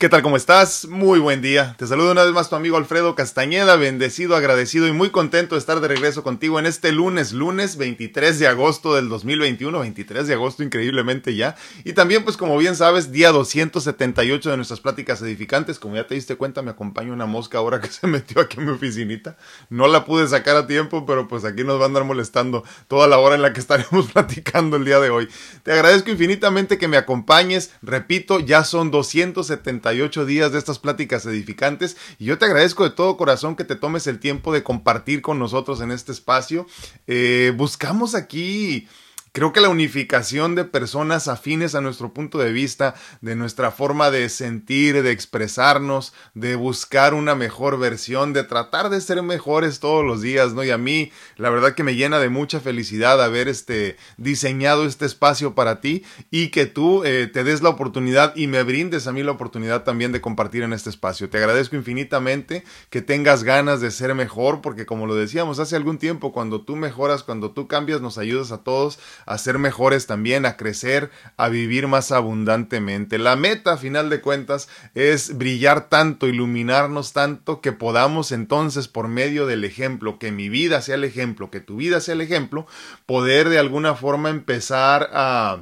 ¿Qué tal? ¿Cómo estás? Muy buen día. Te saludo una vez más tu amigo Alfredo Castañeda, bendecido, agradecido y muy contento de estar de regreso contigo en este lunes, lunes 23 de agosto del 2021, 23 de agosto increíblemente ya. Y también pues como bien sabes, día 278 de nuestras pláticas edificantes. Como ya te diste cuenta, me acompaña una mosca ahora que se metió aquí en mi oficinita. No la pude sacar a tiempo, pero pues aquí nos va a andar molestando toda la hora en la que estaremos platicando el día de hoy. Te agradezco infinitamente que me acompañes. Repito, ya son 278 días de estas pláticas edificantes y yo te agradezco de todo corazón que te tomes el tiempo de compartir con nosotros en este espacio. Eh, buscamos aquí Creo que la unificación de personas afines a nuestro punto de vista, de nuestra forma de sentir, de expresarnos, de buscar una mejor versión, de tratar de ser mejores todos los días, ¿no? Y a mí, la verdad que me llena de mucha felicidad haber este, diseñado este espacio para ti y que tú eh, te des la oportunidad y me brindes a mí la oportunidad también de compartir en este espacio. Te agradezco infinitamente que tengas ganas de ser mejor, porque como lo decíamos hace algún tiempo, cuando tú mejoras, cuando tú cambias, nos ayudas a todos a ser mejores también, a crecer, a vivir más abundantemente. La meta, a final de cuentas, es brillar tanto, iluminarnos tanto, que podamos entonces, por medio del ejemplo, que mi vida sea el ejemplo, que tu vida sea el ejemplo, poder de alguna forma empezar a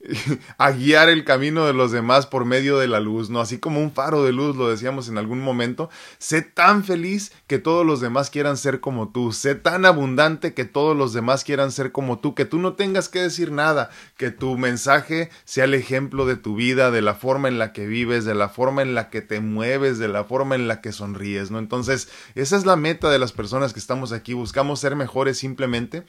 a guiar el camino de los demás por medio de la luz, ¿no? Así como un faro de luz, lo decíamos en algún momento, sé tan feliz que todos los demás quieran ser como tú, sé tan abundante que todos los demás quieran ser como tú, que tú no tengas que decir nada, que tu mensaje sea el ejemplo de tu vida, de la forma en la que vives, de la forma en la que te mueves, de la forma en la que sonríes, ¿no? Entonces, esa es la meta de las personas que estamos aquí, buscamos ser mejores simplemente,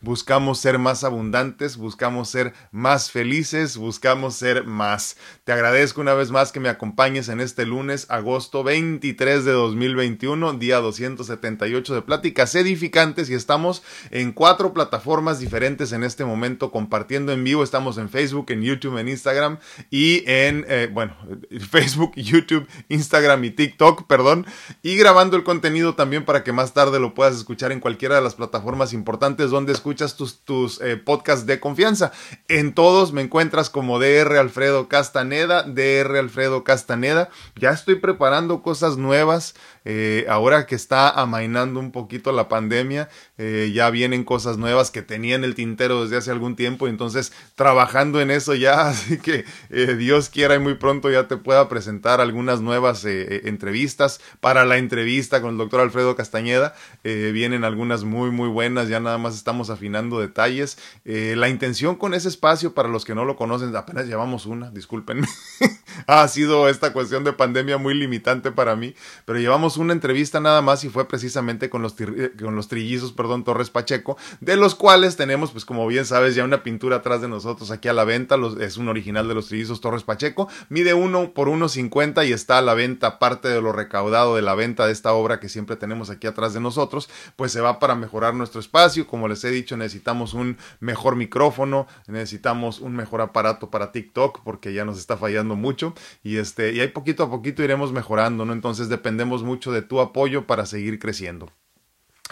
buscamos ser más abundantes, buscamos ser más felices, buscamos ser más. Te agradezco una vez más que me acompañes en este lunes, agosto 23 de 2021, día 278 de Pláticas Edificantes y estamos en cuatro plataformas diferentes en este momento compartiendo en vivo. Estamos en Facebook, en YouTube, en Instagram y en, eh, bueno, Facebook, YouTube, Instagram y TikTok, perdón, y grabando el contenido también para que más tarde lo puedas escuchar en cualquiera de las plataformas importantes donde escuchas tus, tus eh, podcasts de confianza. En todos me encuentras como DR Alfredo Castaneda, DR Alfredo Castaneda. Ya estoy preparando cosas nuevas. Eh, ahora que está amainando un poquito la pandemia, eh, ya vienen cosas nuevas que tenía en el tintero desde hace algún tiempo. Entonces, trabajando en eso ya, así que eh, Dios quiera y muy pronto ya te pueda presentar algunas nuevas entrevistas. Para la entrevista con el doctor Alfredo Castañeda, vienen algunas muy, muy buenas. Ya nada más estamos afinando detalles. la intención con ese espacio, para los que no lo conocen, apenas llevamos una, discúlpenme. ha sido esta cuestión de pandemia muy limitante para mí, pero llevamos una entrevista nada más y fue precisamente con los, eh, con los trillizos, perdón, Torres Pacheco, de los cuales tenemos, pues como bien sabes, ya una pintura atrás de nosotros aquí a la venta, es un original de los trillizos Torres Pacheco, mide uno por 1.50 y está a la venta, parte de lo recaudado de la venta de esta obra que siempre tenemos aquí atrás de nosotros, pues se va para mejorar nuestro espacio, como les he dicho, necesitamos un mejor micrófono, necesitamos un mejor aparato para TikTok porque ya nos está fallando mucho y este y ahí poquito a poquito iremos mejorando, ¿no? Entonces dependemos mucho de tu apoyo para seguir creciendo.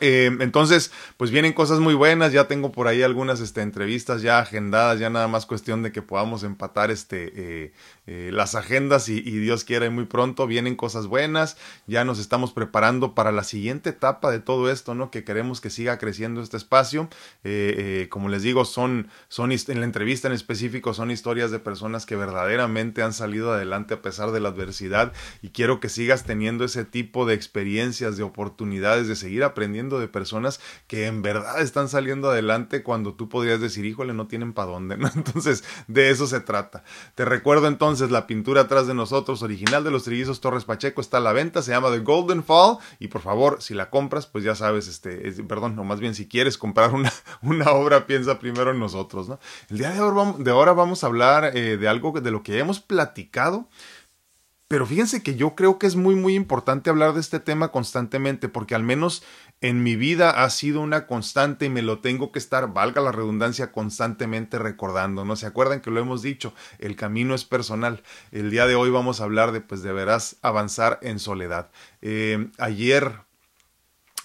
Eh, entonces, pues vienen cosas muy buenas, ya tengo por ahí algunas este, entrevistas ya agendadas, ya nada más cuestión de que podamos empatar este, eh, eh, las agendas y, Dios quiera muy pronto vienen cosas buenas, ya nos estamos preparando para la siguiente etapa de todo esto, ¿no? Que queremos que siga creciendo este espacio. como les digo, son, son en la entrevista en específico son historias de personas que verdaderamente han salido adelante a pesar de la adversidad y quiero que sigas teniendo ese tipo de experiencias, de oportunidades, de seguir aprendiendo de personas que en verdad están saliendo adelante cuando tú podrías decir, híjole, no tienen para dónde, ¿no? Entonces, de eso se trata. Te recuerdo entonces la pintura atrás de nosotros, original de los trillizos Torres Pacheco, está a la venta, se llama The Golden Fall, y por favor, si la compras, pues ya sabes, este, perdón, no, más bien si quieres comprar una, una obra, piensa primero en nosotros, ¿no? El día de ahora vamos, de ahora vamos a hablar eh, de algo de lo que hemos platicado pero fíjense que yo creo que es muy muy importante hablar de este tema constantemente porque al menos en mi vida ha sido una constante y me lo tengo que estar, valga la redundancia, constantemente recordando. ¿No se acuerdan que lo hemos dicho? El camino es personal. El día de hoy vamos a hablar de pues deberás avanzar en soledad. Eh, ayer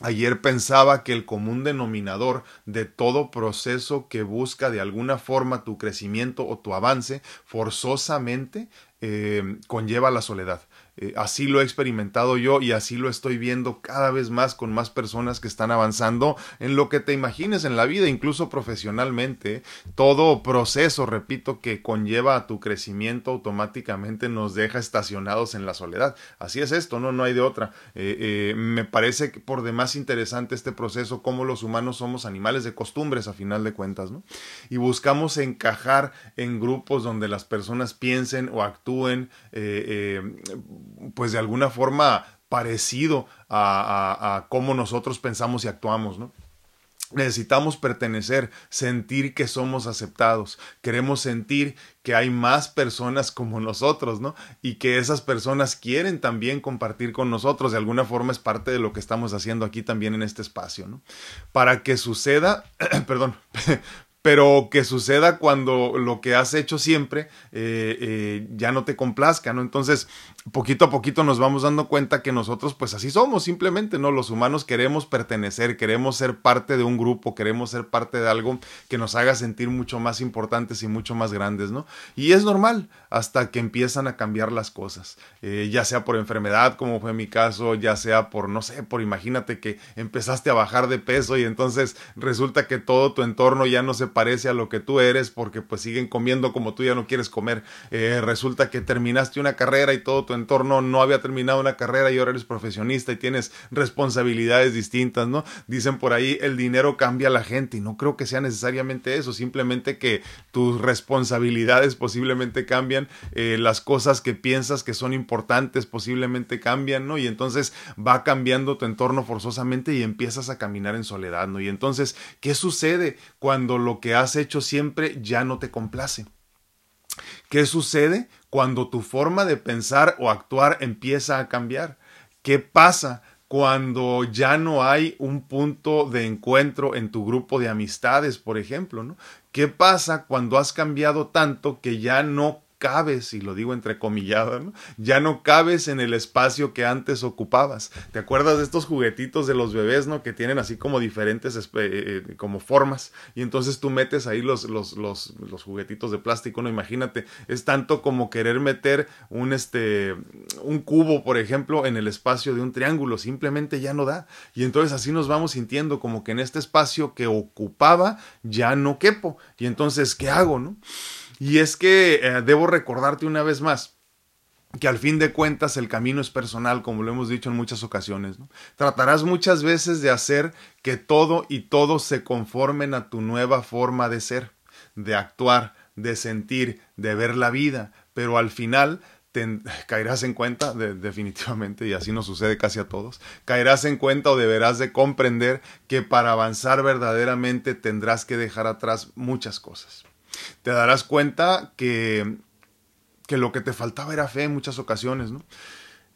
Ayer pensaba que el común denominador de todo proceso que busca de alguna forma tu crecimiento o tu avance forzosamente eh, conlleva la soledad. Eh, así lo he experimentado yo y así lo estoy viendo cada vez más con más personas que están avanzando en lo que te imagines en la vida, incluso profesionalmente. Todo proceso, repito, que conlleva a tu crecimiento automáticamente nos deja estacionados en la soledad. Así es esto, no, no hay de otra. Eh, me parece que por demás interesante este proceso, cómo los humanos somos animales de costumbres a final de cuentas, ¿no? Y buscamos encajar en grupos donde las personas piensen o actúen eh, eh, pues de alguna forma parecido a, a, cómo nosotros pensamos y actuamos, ¿no? Necesitamos pertenecer, sentir que somos aceptados. Queremos sentir que hay más personas como nosotros, ¿no? Y que esas personas quieren también compartir con nosotros. De alguna forma es parte de lo que estamos haciendo aquí también en este espacio, ¿no? Para que suceda, perdón, pero que suceda cuando lo que has hecho siempre eh, eh, ya no te complazca, ¿no? Entonces, poquito a poquito nos vamos dando cuenta que nosotros pues así somos simplemente, ¿no? Los humanos queremos pertenecer, queremos ser parte de un grupo, queremos ser parte de algo que nos haga sentir mucho más importantes y mucho más grandes, ¿no? Y es normal hasta que empiezan a cambiar las cosas, eh, ya sea por enfermedad, como fue mi caso, ya sea por, no sé, por imagínate que empezaste a bajar de peso y entonces resulta que todo tu entorno ya no se parece a lo que tú eres porque pues siguen comiendo como tú ya no quieres comer, eh, resulta que terminaste una carrera y todo tu entorno no había terminado una carrera y ahora eres profesionista y tienes responsabilidades distintas, ¿no? Dicen por ahí el dinero cambia a la gente y no creo que sea necesariamente eso, simplemente que tus responsabilidades posiblemente cambian, eh, las cosas que piensas que son importantes posiblemente cambian, ¿no? Y entonces va cambiando tu entorno forzosamente y empiezas a caminar en soledad, ¿no? Y entonces, ¿qué sucede cuando lo que has hecho siempre ya no te complace? ¿Qué sucede cuando tu forma de pensar o actuar empieza a cambiar? ¿Qué pasa cuando ya no hay un punto de encuentro en tu grupo de amistades, por ejemplo? ¿Qué pasa cuando has cambiado tanto que ya no cabes, y lo digo entrecomillado, ¿no? ya no cabes en el espacio que antes ocupabas. ¿Te acuerdas de estos juguetitos de los bebés, ¿no? Que tienen así como diferentes eh, eh, como formas y entonces tú metes ahí los, los, los, juguetitos de plástico, ¿no? Imagínate, es tanto como querer meter un, este, un cubo, por ejemplo, en el espacio de un triángulo, simplemente ya no da. Y entonces así nos vamos sintiendo como que en este espacio que ocupaba ya no quepo. Y entonces, ¿qué hago, no? Y es que eh, debo recordarte una vez más que al fin de cuentas el camino es personal, como lo hemos dicho en muchas ocasiones. Tratarás muchas veces de hacer que todo y todos se conformen a tu nueva forma de ser, de actuar, de sentir, de ver la vida, pero al final te caerás en cuenta, definitivamente, y así nos sucede casi a todos, caerás en cuenta o deberás de comprender que para avanzar verdaderamente tendrás que dejar atrás muchas cosas te darás cuenta que, que lo que te faltaba era fe en muchas ocasiones, ¿no?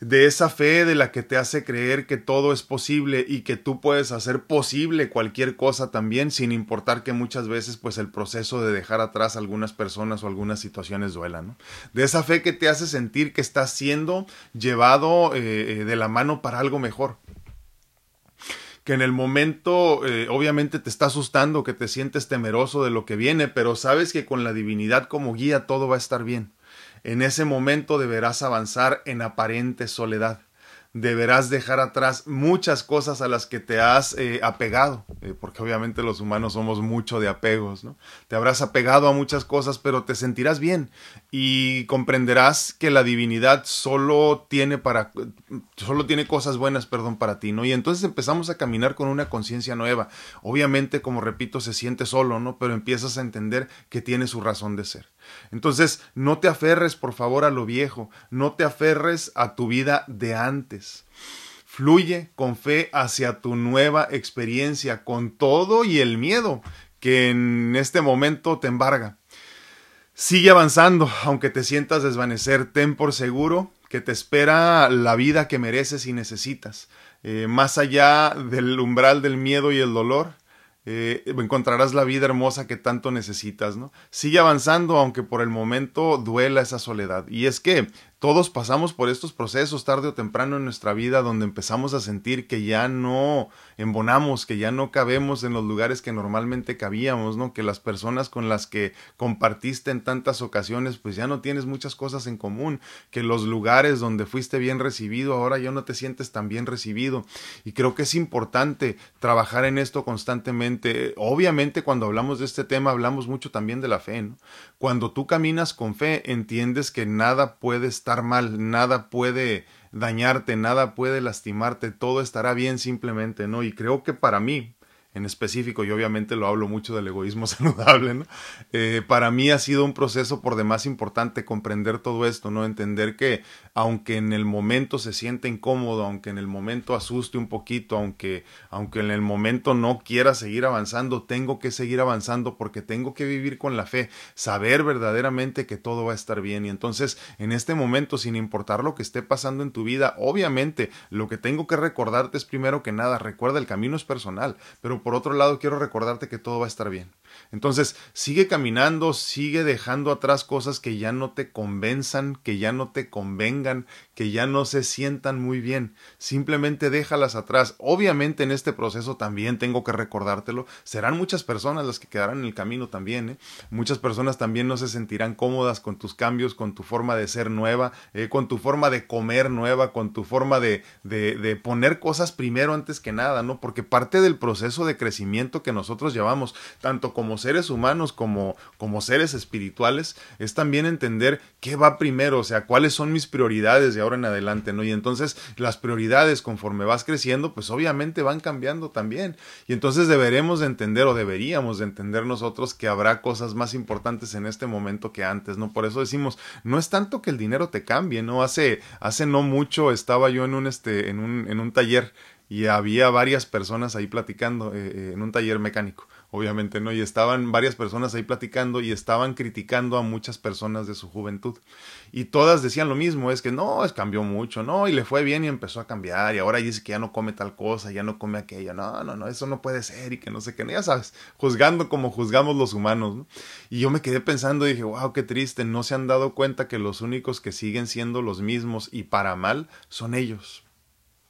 de esa fe de la que te hace creer que todo es posible y que tú puedes hacer posible cualquier cosa también sin importar que muchas veces pues el proceso de dejar atrás algunas personas o algunas situaciones duela, ¿no? De esa fe que te hace sentir que estás siendo llevado eh, eh, de la mano para algo mejor que en el momento eh, obviamente te está asustando, que te sientes temeroso de lo que viene, pero sabes que con la divinidad como guía todo va a estar bien. En ese momento deberás avanzar en aparente soledad deberás dejar atrás muchas cosas a las que te has eh, apegado, eh, porque obviamente los humanos somos mucho de apegos, ¿no? Te habrás apegado a muchas cosas, pero te sentirás bien y comprenderás que la divinidad solo tiene para solo tiene cosas buenas, perdón, para ti, ¿no? Y entonces empezamos a caminar con una conciencia nueva. Obviamente, como repito, se siente solo, ¿no? Pero empiezas a entender que tiene su razón de ser. Entonces, no te aferres, por favor, a lo viejo, no te aferres a tu vida de antes. Fluye con fe hacia tu nueva experiencia, con todo y el miedo que en este momento te embarga. Sigue avanzando, aunque te sientas desvanecer, ten por seguro que te espera la vida que mereces y necesitas. Eh, más allá del umbral del miedo y el dolor, eh, encontrarás la vida hermosa que tanto necesitas, ¿no? Sigue avanzando, aunque por el momento duela esa soledad. Y es que todos pasamos por estos procesos tarde o temprano en nuestra vida donde empezamos a sentir que ya no embonamos, que ya no cabemos en los lugares que normalmente cabíamos, ¿no? Que las personas con las que compartiste en tantas ocasiones, pues ya no tienes muchas cosas en común, que los lugares donde fuiste bien recibido, ahora ya no te sientes tan bien recibido. Y creo que es importante trabajar en esto constantemente. Obviamente cuando hablamos de este tema hablamos mucho también de la fe, ¿no? Cuando tú caminas con fe, entiendes que nada puede estar mal, nada puede dañarte, nada puede lastimarte, todo estará bien simplemente, ¿no? Y creo que para mí, en específico, y obviamente lo hablo mucho del egoísmo saludable, ¿no? Eh, para mí ha sido un proceso por demás importante comprender todo esto, ¿no? Entender que aunque en el momento se siente incómodo, aunque en el momento asuste un poquito, aunque, aunque en el momento no quiera seguir avanzando, tengo que seguir avanzando porque tengo que vivir con la fe, saber verdaderamente que todo va a estar bien. Y entonces, en este momento, sin importar lo que esté pasando en tu vida, obviamente lo que tengo que recordarte es primero que nada, recuerda el camino es personal, pero por otro lado quiero recordarte que todo va a estar bien. Entonces, sigue caminando, sigue dejando atrás cosas que ya no te convenzan, que ya no te convengan, que ya no se sientan muy bien. Simplemente déjalas atrás. Obviamente en este proceso también tengo que recordártelo. Serán muchas personas las que quedarán en el camino también. ¿eh? Muchas personas también no se sentirán cómodas con tus cambios, con tu forma de ser nueva, eh, con tu forma de comer nueva, con tu forma de, de, de poner cosas primero antes que nada, ¿no? Porque parte del proceso de crecimiento que nosotros llevamos, tanto como seres humanos como, como seres espirituales, es también entender qué va primero, o sea, cuáles son mis prioridades ahora en adelante, ¿no? Y entonces las prioridades conforme vas creciendo, pues obviamente van cambiando también. Y entonces deberemos de entender o deberíamos de entender nosotros que habrá cosas más importantes en este momento que antes, ¿no? Por eso decimos, no es tanto que el dinero te cambie, ¿no? Hace, hace no mucho estaba yo en un, este, en un, en un taller y había varias personas ahí platicando eh, eh, en un taller mecánico obviamente, ¿no? Y estaban varias personas ahí platicando y estaban criticando a muchas personas de su juventud. Y todas decían lo mismo, es que no, es cambió mucho, ¿no? Y le fue bien y empezó a cambiar y ahora dice que ya no come tal cosa, ya no come aquella, no, no, no, eso no puede ser y que no sé qué, ya sabes, juzgando como juzgamos los humanos, ¿no? Y yo me quedé pensando dije, wow, qué triste, no se han dado cuenta que los únicos que siguen siendo los mismos y para mal son ellos.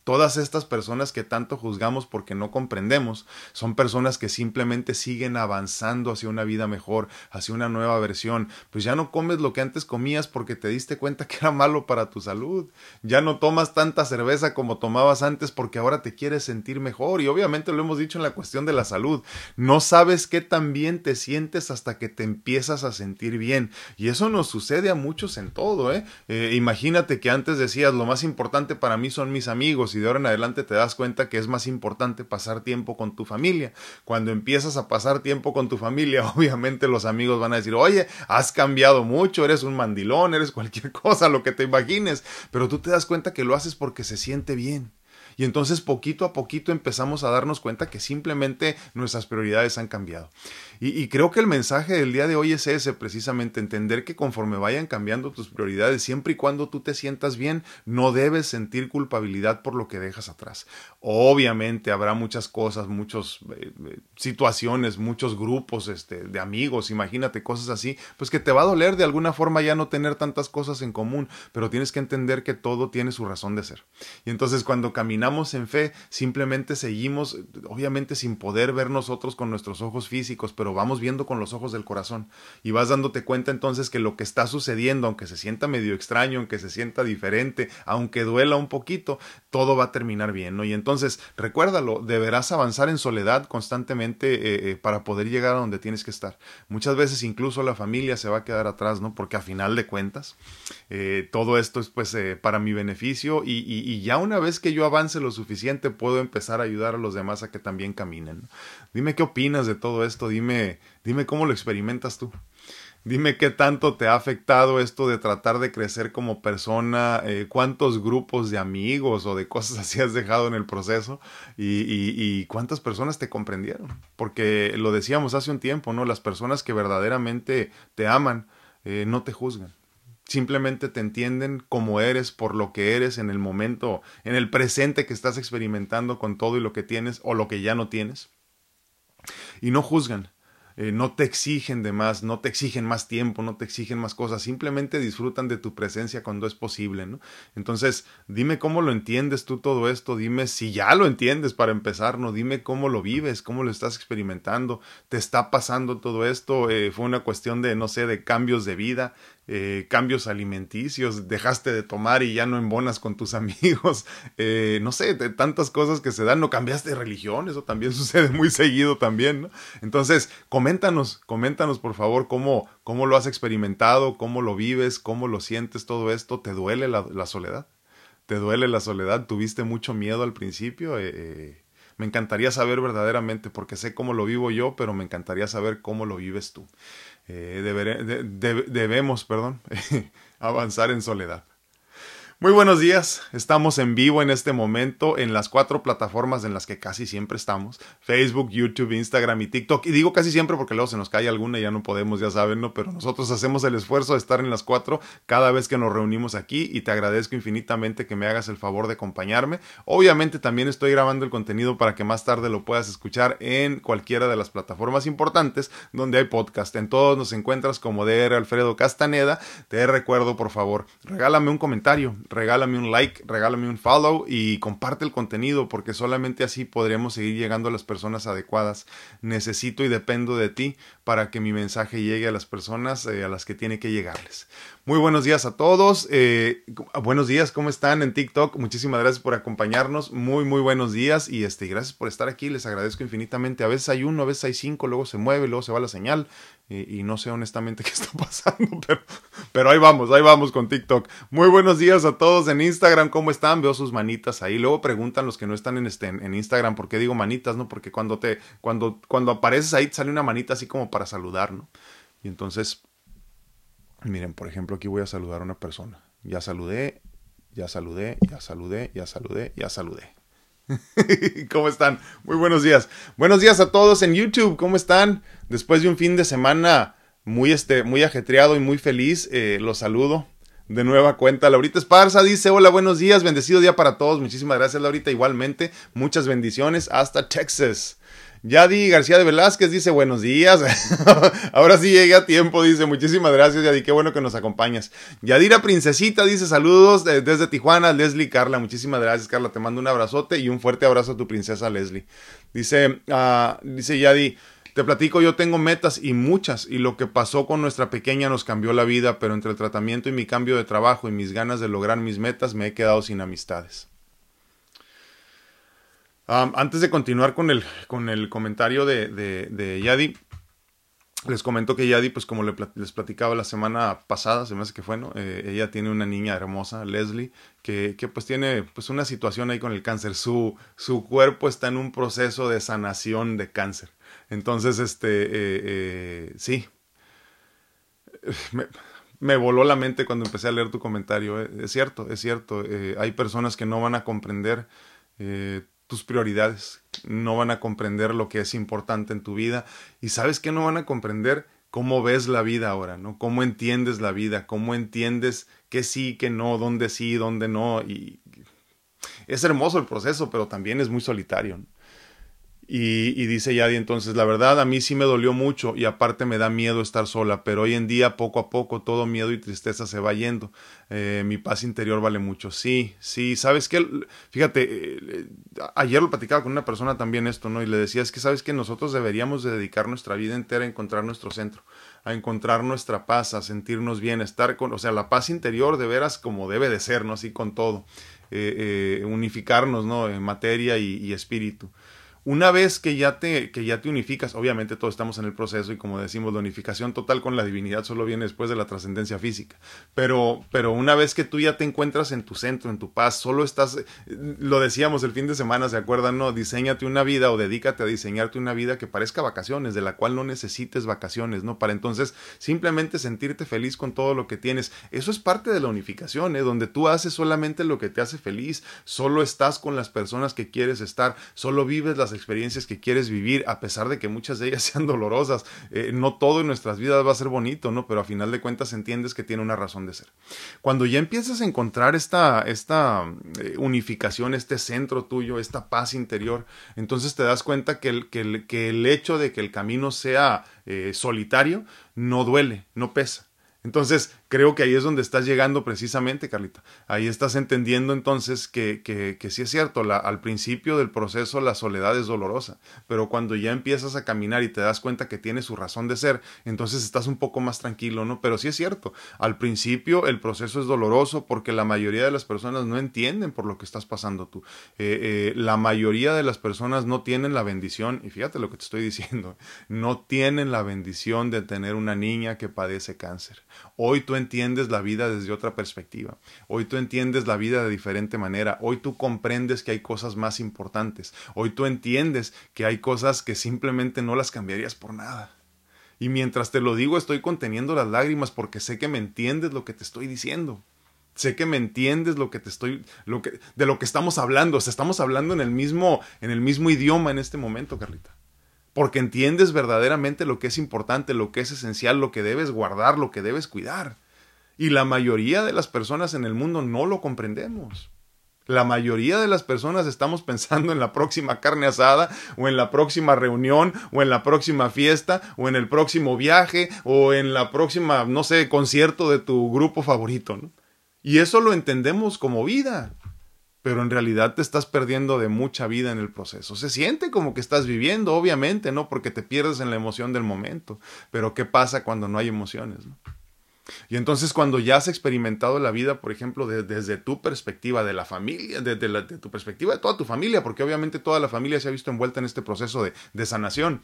Todas estas personas que tanto juzgamos porque no comprendemos son personas que simplemente siguen avanzando hacia una vida mejor, hacia una nueva versión. Pues ya no comes lo que antes comías porque te diste cuenta que era malo para tu salud. Ya no tomas tanta cerveza como tomabas antes porque ahora te quieres sentir mejor. Y obviamente lo hemos dicho en la cuestión de la salud. No sabes qué tan bien te sientes hasta que te empiezas a sentir bien. Y eso nos sucede a muchos en todo. ¿eh? eh imagínate que antes decías lo más importante para mí son mis amigos y de ahora en adelante te das cuenta que es más importante pasar tiempo con tu familia. Cuando empiezas a pasar tiempo con tu familia, obviamente los amigos van a decir, oye, has cambiado mucho, eres un mandilón, eres cualquier cosa, lo que te imagines, pero tú te das cuenta que lo haces porque se siente bien. Y entonces poquito a poquito empezamos a darnos cuenta que simplemente nuestras prioridades han cambiado. Y, creo que el mensaje del día de hoy es ese, precisamente, entender que conforme vayan cambiando tus prioridades, siempre y cuando tú te sientas bien, no debes sentir culpabilidad por lo que dejas atrás. Obviamente habrá muchas cosas, muchas eh, eh, situaciones, muchos grupos este, de amigos, imagínate cosas así, pues que te va a doler de alguna forma ya no tener tantas cosas en común, pero tienes que entender que todo tiene su razón de ser. Y entonces cuando caminamos en fe, simplemente seguimos, obviamente sin poder ver nosotros con nuestros ojos físicos, pero vamos viendo con los ojos del corazón y vas dándote cuenta entonces que lo que está sucediendo, aunque se sienta medio extraño, aunque se sienta diferente, aunque duela un poquito, todo va a terminar bien, ¿no? Y entonces, recuérdalo, deberás avanzar en soledad constantemente eh, eh, para poder llegar a donde tienes que estar. Muchas veces incluso la familia se va a quedar atrás, ¿no? Porque a final de cuentas, eh, todo esto es pues para mi beneficio y, y, ya una vez que yo avance lo suficiente, puedo empezar a ayudar a los demás a que también caminen. Dime qué opinas de todo esto, dime dime, cómo lo experimentas tú. Dime qué tanto te ha afectado esto de tratar de crecer como persona, eh, cuántos grupos de amigos o de cosas así has dejado en el proceso y, cuántas personas te comprendieron. Porque lo decíamos hace un tiempo, ¿no? Las personas que verdaderamente te aman eh, no te juzgan. Simplemente te entienden como eres, por lo que eres en el momento, en el presente que estás experimentando con todo y lo que tienes o lo que ya no tienes. Y no juzgan, eh, no te exigen de más, no te exigen más tiempo, no te exigen más cosas, simplemente disfrutan de tu presencia cuando es posible. Entonces, dime cómo lo entiendes tú todo esto, dime si ya lo entiendes para empezar, ¿no? Dime cómo lo vives, cómo lo estás experimentando, te está pasando todo esto, eh, fue una cuestión de, no sé, de cambios de vida, eh, cambios alimenticios, dejaste de tomar y ya no embonas con tus amigos, eh, no sé, de tantas cosas que se dan, no cambiaste de religión, eso también sucede muy seguido también, ¿no? Entonces, coméntanos, coméntanos por favor cómo, cómo lo has experimentado, cómo lo vives, cómo lo sientes todo esto, ¿te duele la, soledad? ¿Te duele la soledad? ¿Tuviste mucho miedo al principio? Eh, me encantaría saber verdaderamente, porque sé cómo lo vivo yo, pero me encantaría saber cómo lo vives tú. Eh, debemos perdón, avanzar en soledad. Muy buenos días, estamos en vivo en este momento en las cuatro plataformas en las que casi siempre estamos, Facebook, YouTube, Instagram y TikTok. Y digo casi siempre porque luego se nos cae alguna y ya no podemos, ya saben, ¿no? Pero nosotros hacemos el esfuerzo de estar en las cuatro cada vez que nos reunimos aquí y te agradezco infinitamente que me hagas el favor de acompañarme. Obviamente también estoy grabando el contenido para que más tarde lo puedas escuchar en cualquiera de las plataformas importantes donde hay podcast. En todos nos encuentras como DR Alfredo Castaneda. Te recuerdo, por favor, regálame un comentario regálame un like, regálame un follow y comparte el contenido porque solamente así podremos seguir llegando a las personas adecuadas. Necesito y dependo de ti para que mi mensaje llegue a las personas eh, a las que tiene que llegarles. Muy buenos días a todos. Eh, buenos días, ¿cómo están en TikTok? Muchísimas gracias por acompañarnos. Muy, muy buenos días y este, gracias por estar aquí. Les agradezco infinitamente. A veces hay uno, a veces hay cinco, luego se mueve, luego se va la señal y, no sé honestamente qué está pasando, pero, pero ahí vamos, ahí vamos con TikTok. Muy buenos días a todos en Instagram, ¿cómo están? Veo sus manitas ahí. Luego preguntan los que no están en, este, en Instagram por qué digo manitas, ¿no? Porque cuando, te, cuando, cuando apareces ahí te sale una manita así como para saludar, ¿no? Y entonces, miren, por ejemplo, aquí voy a saludar a una persona. Ya saludé, ya saludé, ya saludé, ya saludé, ya saludé. ¿Cómo están? Muy buenos días. Buenos días a todos en YouTube. ¿Cómo están? Después de un fin de semana muy, este, muy ajetreado y muy feliz, eh, los saludo de nueva cuenta. Laurita Esparza dice: Hola, buenos días, bendecido día para todos. Muchísimas gracias, Laurita. Igualmente, muchas bendiciones hasta Texas. Yadi García de Velázquez dice buenos días. Ahora sí llegué a tiempo, dice muchísimas gracias Yadi, qué bueno que nos acompañas. Yadira Princesita dice saludos desde Tijuana, Leslie Carla, muchísimas gracias Carla, te mando un abrazote y un fuerte abrazo a tu princesa Leslie. Dice, uh, dice Yadi, te platico, yo tengo metas y muchas, y lo que pasó con nuestra pequeña nos cambió la vida, pero entre el tratamiento y mi cambio de trabajo y mis ganas de lograr mis metas me he quedado sin amistades antes de continuar con el, con el comentario de, de, Yadi, les comento que Yadi, pues como les platicaba la semana pasada, se me hace que fue, ¿no? Eh, ella tiene una niña hermosa, Leslie, que, que, pues tiene pues una situación ahí con el cáncer. Su, su cuerpo está en un proceso de sanación de cáncer. Entonces, este, eh, eh, sí. Me, me, voló la mente cuando empecé a leer tu comentario. Es cierto, es cierto. hay personas que no van a comprender tus prioridades, no van a comprender lo que es importante en tu vida y sabes que no van a comprender cómo ves la vida ahora, ¿no? Cómo entiendes la vida, cómo entiendes qué sí, qué no, dónde sí, dónde no y es hermoso el proceso, pero también es muy solitario. Y, dice Yadi entonces, la verdad a mí sí me dolió mucho y aparte me da miedo estar sola, pero hoy en día poco a poco todo miedo y tristeza se va yendo. Eh, mi paz interior vale mucho. Sí, sí, sabes que, fíjate, eh, ayer lo platicaba con una persona también esto, ¿no? Y le decía, es que sabes que nosotros deberíamos de dedicar nuestra vida entera a encontrar nuestro centro, a encontrar nuestra paz, a sentirnos bien, estar con, o sea, la paz interior de veras como debe de ser, ¿no? Así con todo, eh, unificarnos, ¿no? En materia y espíritu. Una vez que ya te, que ya te unificas, obviamente todos estamos en el proceso y como decimos, la unificación total con la divinidad solo viene después de la trascendencia física. Pero, pero una vez que tú ya te encuentras en tu centro, en tu paz, solo estás, lo decíamos el fin de semana, ¿se acuerdan? No, diseñate una vida o dedícate a diseñarte una vida que parezca vacaciones, de la cual no necesites vacaciones, ¿no? Para entonces simplemente sentirte feliz con todo lo que tienes. Eso es parte de la unificación, ¿eh? Donde tú haces solamente lo que te hace feliz, solo estás con las personas que quieres estar, solo vives las experiencias que quieres vivir, a pesar de que muchas de ellas sean dolorosas. Eh, no todo en nuestras vidas va a ser bonito, ¿no? Pero a final de cuentas entiendes que tiene una razón de ser. Cuando ya empiezas a encontrar esta, esta eh, unificación, este centro tuyo, esta paz interior, entonces te das cuenta que el, que el, que el hecho de que el camino sea eh, solitario no duele, no pesa. Entonces, creo que ahí es donde estás llegando precisamente, Carlita. Ahí estás entendiendo entonces que, que, que sí es cierto, al principio del proceso la soledad es dolorosa, pero cuando ya empiezas a caminar y te das cuenta que tiene su razón de ser, entonces estás un poco más tranquilo, ¿no? Pero sí es cierto, al principio el proceso es doloroso porque la mayoría de las personas no entienden por lo que estás pasando tú. Eh, eh, la mayoría de las personas no tienen la bendición, y fíjate lo que te estoy diciendo, no tienen la bendición de tener una niña que padece cáncer Hoy tú entiendes la vida desde otra perspectiva. Hoy tú entiendes la vida de diferente manera. Hoy tú comprendes que hay cosas más importantes. Hoy tú entiendes que hay cosas que simplemente no las cambiarías por nada. Y mientras te lo digo estoy conteniendo las lágrimas porque sé que me entiendes lo que te estoy diciendo. Sé que me entiendes lo que te estoy lo que de lo que estamos hablando, o sea, estamos hablando en el mismo en el mismo idioma en este momento, Carlita porque entiendes verdaderamente lo que es importante, lo que es esencial, lo que debes guardar, lo que debes cuidar. Y la mayoría de las personas en el mundo no lo comprendemos. La mayoría de las personas estamos pensando en la próxima carne asada, o en la próxima reunión, o en la próxima fiesta, o en el próximo viaje, o en la próxima, no sé, concierto de tu grupo favorito. Y eso lo entendemos como vida pero en realidad te estás perdiendo de mucha vida en el proceso. Se siente como que estás viviendo, obviamente, ¿no? Porque te pierdes en la emoción del momento. Pero ¿qué pasa cuando no hay emociones? Y entonces cuando ya has experimentado la vida, por ejemplo, desde tu perspectiva de la familia, desde de tu perspectiva de toda tu familia, porque obviamente toda la familia se ha visto envuelta en este proceso de, de sanación,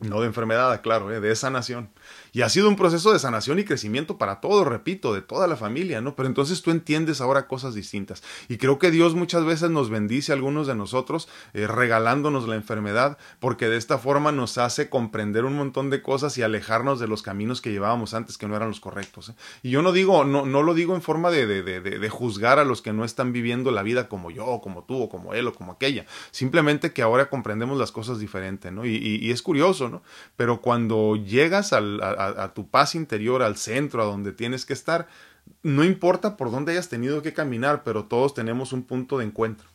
no de enfermedad, claro, ¿eh? de sanación. Y ha sido un proceso de sanación y crecimiento para todos, repito, de toda la familia, ¿no? Pero entonces tú entiendes ahora cosas distintas. Y creo que Dios muchas veces nos bendice a algunos de nosotros eh, regalándonos la enfermedad, porque de esta forma nos hace comprender un montón de cosas y alejarnos de los caminos que llevábamos antes que no eran los correctos. ¿eh? Y yo no digo, no, no lo digo en forma de, de, de, juzgar a los que no están viviendo la vida como yo, o como tú, o como él, o como aquella. Simplemente que ahora comprendemos las cosas diferente, ¿no? Y, es curioso, ¿no? Pero cuando llegas al, tu paz interior, al centro, a donde tienes que estar, no importa por dónde hayas tenido que caminar, pero todos tenemos un punto de encuentro.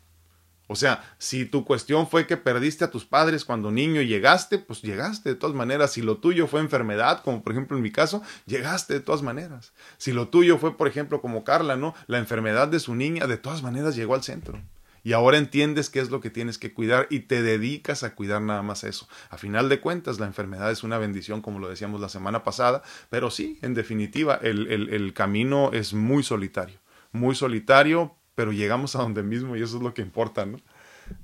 O sea, si tu cuestión fue que perdiste a tus padres cuando niño y llegaste, pues llegaste de todas maneras. Si lo tuyo fue enfermedad, como por ejemplo en mi caso, llegaste de todas maneras. Si lo tuyo fue, por ejemplo, como Carla, ¿no? La enfermedad de su niña, de todas maneras llegó al centro y ahora entiendes qué es lo que tienes que cuidar y te dedicas a cuidar nada más eso. A final de cuentas, la enfermedad es una bendición, como lo decíamos la semana pasada, pero sí, en definitiva, el, el, camino es muy solitario, muy solitario, pero llegamos a donde mismo y eso es lo que importa, ¿no?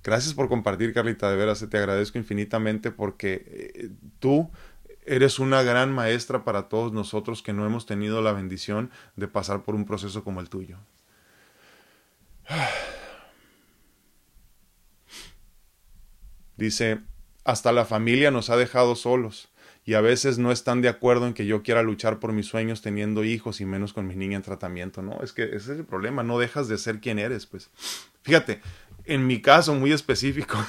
Gracias por compartir, Carlita, de veras, te agradezco infinitamente porque eh, tú eres una gran maestra para todos nosotros que no hemos tenido la bendición de pasar por un proceso como el tuyo. Dice, hasta la familia nos ha dejado solos y a veces no están de acuerdo en que yo quiera luchar por mis sueños teniendo hijos y menos con mi niña en tratamiento, ¿no? Es que ese es el problema, no dejas de ser quien eres, pues. Fíjate, en mi caso muy específico,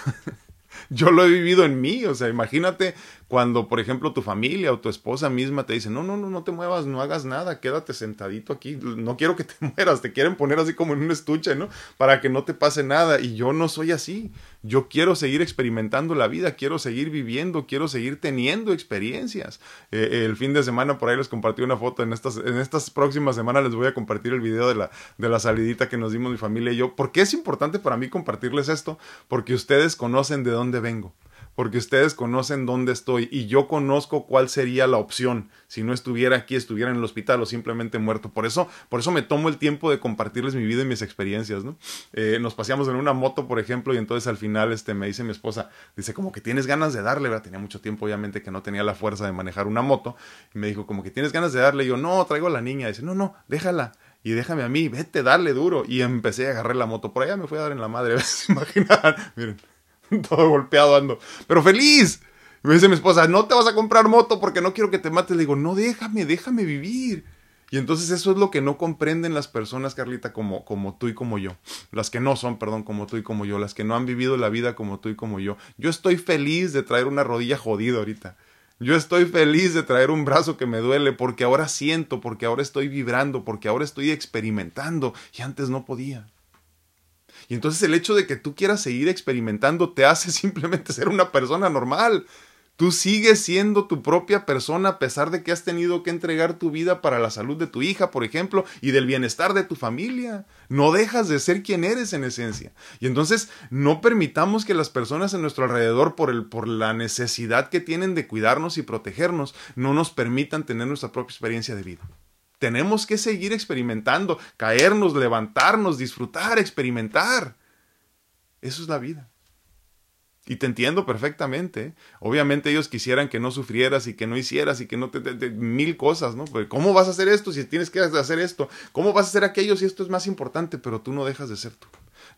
yo lo he vivido en mí, o sea, imagínate cuando, por ejemplo, tu familia o tu esposa misma te dice, no, no, no, no te muevas, no hagas nada, quédate sentadito aquí, no quiero que te mueras, te quieren poner así como en un estuche, ¿no? Para que no te pase nada. Y yo no soy así. Yo quiero seguir experimentando la vida, quiero seguir viviendo, quiero seguir teniendo experiencias. Eh, el fin de semana por ahí les compartí una foto, en estas, en estas próximas semanas les voy a compartir el video de la, de la salidita que nos dimos mi familia y yo. ¿Por qué es importante para mí compartirles esto? Porque ustedes conocen de dónde vengo porque ustedes conocen dónde estoy y yo conozco cuál sería la opción si no estuviera aquí, estuviera en el hospital o simplemente muerto. Por eso, por eso me tomo el tiempo de compartirles mi vida y mis experiencias, ¿no? Eh, nos paseamos en una moto, por ejemplo, y entonces al final este, me dice mi esposa, dice como que tienes ganas de darle, ¿verdad? Tenía mucho tiempo, obviamente, que no tenía la fuerza de manejar una moto, y me dijo como que tienes ganas de darle, y yo, no, traigo a la niña, dice, no, no, déjala y déjame a mí, vete, darle duro. Y empecé a agarrar la moto. Por allá me fui a dar en la madre, ¿se imaginan? Miren. todo golpeado ando, pero feliz. me dice mi esposa, no te vas a comprar moto porque no quiero que te mates. Le digo, no, déjame, déjame vivir. Y entonces eso es lo que no comprenden las personas, Carlita, como, como tú y como yo. Las que no son, perdón, como tú y como yo. Las que no han vivido la vida como tú y como yo. Yo estoy feliz de traer una rodilla jodida ahorita. Yo estoy feliz de traer un brazo que me duele porque ahora siento, porque ahora estoy vibrando, porque ahora estoy experimentando y antes no podía. Y entonces el hecho de que tú quieras seguir experimentando te hace simplemente ser una persona normal. Tú sigues siendo tu propia persona a pesar de que has tenido que entregar tu vida para la salud de tu hija, por ejemplo, y del bienestar de tu familia. No dejas de ser quien eres en esencia. Y entonces no permitamos que las personas en nuestro alrededor, por, el, por la necesidad que tienen de cuidarnos y protegernos, no nos permitan tener nuestra propia experiencia de vida. Tenemos que seguir experimentando, caernos, levantarnos, disfrutar, experimentar. Eso es la vida. Y te entiendo perfectamente. Obviamente ellos quisieran que no sufrieras y que no hicieras y que no te, mil cosas, ¿no? Pues, ¿Cómo vas a hacer esto si tienes que hacer esto? ¿Cómo vas a hacer aquello si esto es más importante? Pero tú no dejas de ser tú.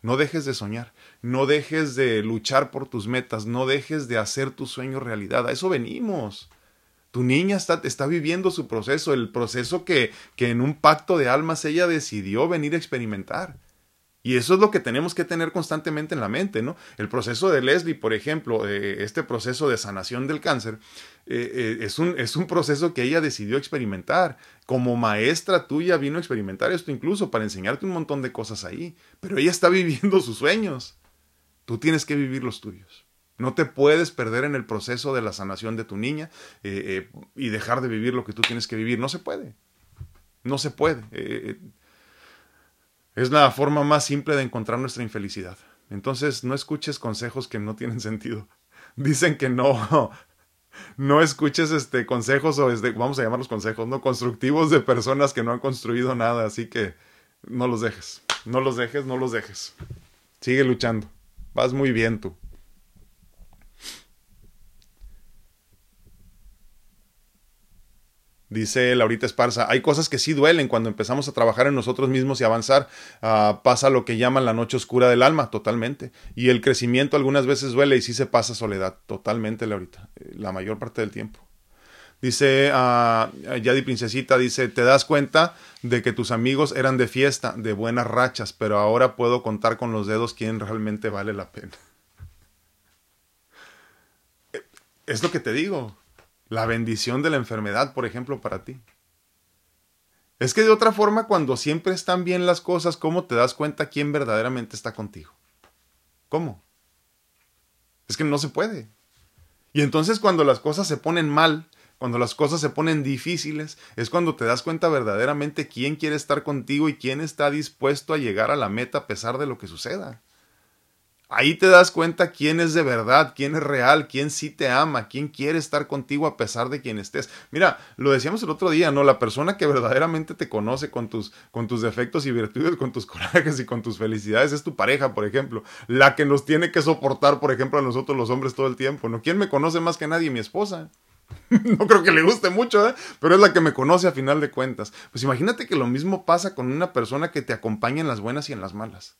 No dejes de soñar, no dejes de luchar por tus metas, no dejes de hacer tu sueño realidad. A eso venimos. Tu niña está, está viviendo su proceso, el proceso que, que en un pacto de almas ella decidió venir a experimentar. Y eso es lo que tenemos que tener constantemente en la mente, ¿no? El proceso de Leslie, por ejemplo, eh, este proceso de sanación del cáncer, eh, eh, es, un, es un proceso que ella decidió experimentar. Como maestra tuya vino a experimentar esto incluso para enseñarte un montón de cosas ahí. Pero ella está viviendo sus sueños. Tú tienes que vivir los tuyos. No te puedes perder en el proceso de la sanación de tu niña y dejar de vivir lo que tú tienes que vivir. No se puede. No se puede. Es la forma más simple de encontrar nuestra infelicidad. Entonces no escuches consejos que no tienen sentido. Dicen que no, no escuches este consejos o este, vamos a llamarlos consejos, no constructivos de personas que no han construido nada, así que no los dejes, no los dejes, no los dejes. Sigue luchando. Vas muy bien tú. Dice Laurita Esparza, hay cosas que sí duelen cuando empezamos a trabajar en nosotros mismos y avanzar. Ah, pasa lo que llaman la noche oscura del alma, totalmente. Y el crecimiento algunas veces duele y sí se pasa soledad, totalmente, Laurita, eh, la mayor parte del tiempo. Dice uh, Yadi Princesita, dice, te das cuenta de que tus amigos eran de fiesta, de buenas rachas, pero ahora puedo contar con los dedos quién realmente vale la pena. Eh, es lo que te digo la bendición de la enfermedad, por ejemplo, para ti. Es que de otra forma, cuando siempre están bien las cosas, ¿cómo te das cuenta quién verdaderamente está contigo? ¿Cómo? Es que no se puede. Y entonces cuando las cosas se ponen mal, cuando las cosas se ponen difíciles, es cuando te das cuenta verdaderamente quién quiere estar contigo y quién está dispuesto a llegar a la meta a pesar de lo que suceda. Ahí te das cuenta quién es de verdad, quién es real, quién sí te ama, quién quiere estar contigo a pesar de quien estés. Mira, lo decíamos el otro día, ¿no? La persona que verdaderamente te conoce con tus, con tus defectos y virtudes, con tus corajes y con tus felicidades es tu pareja, por ejemplo. La que nos tiene que soportar, por ejemplo, a nosotros los hombres todo el tiempo, ¿no? ¿Quién me conoce más que nadie? Mi esposa. no creo que le guste mucho, ¿eh? pero es la que me conoce a final de cuentas. Pues imagínate que lo mismo pasa con una persona que te acompaña en las buenas y en las malas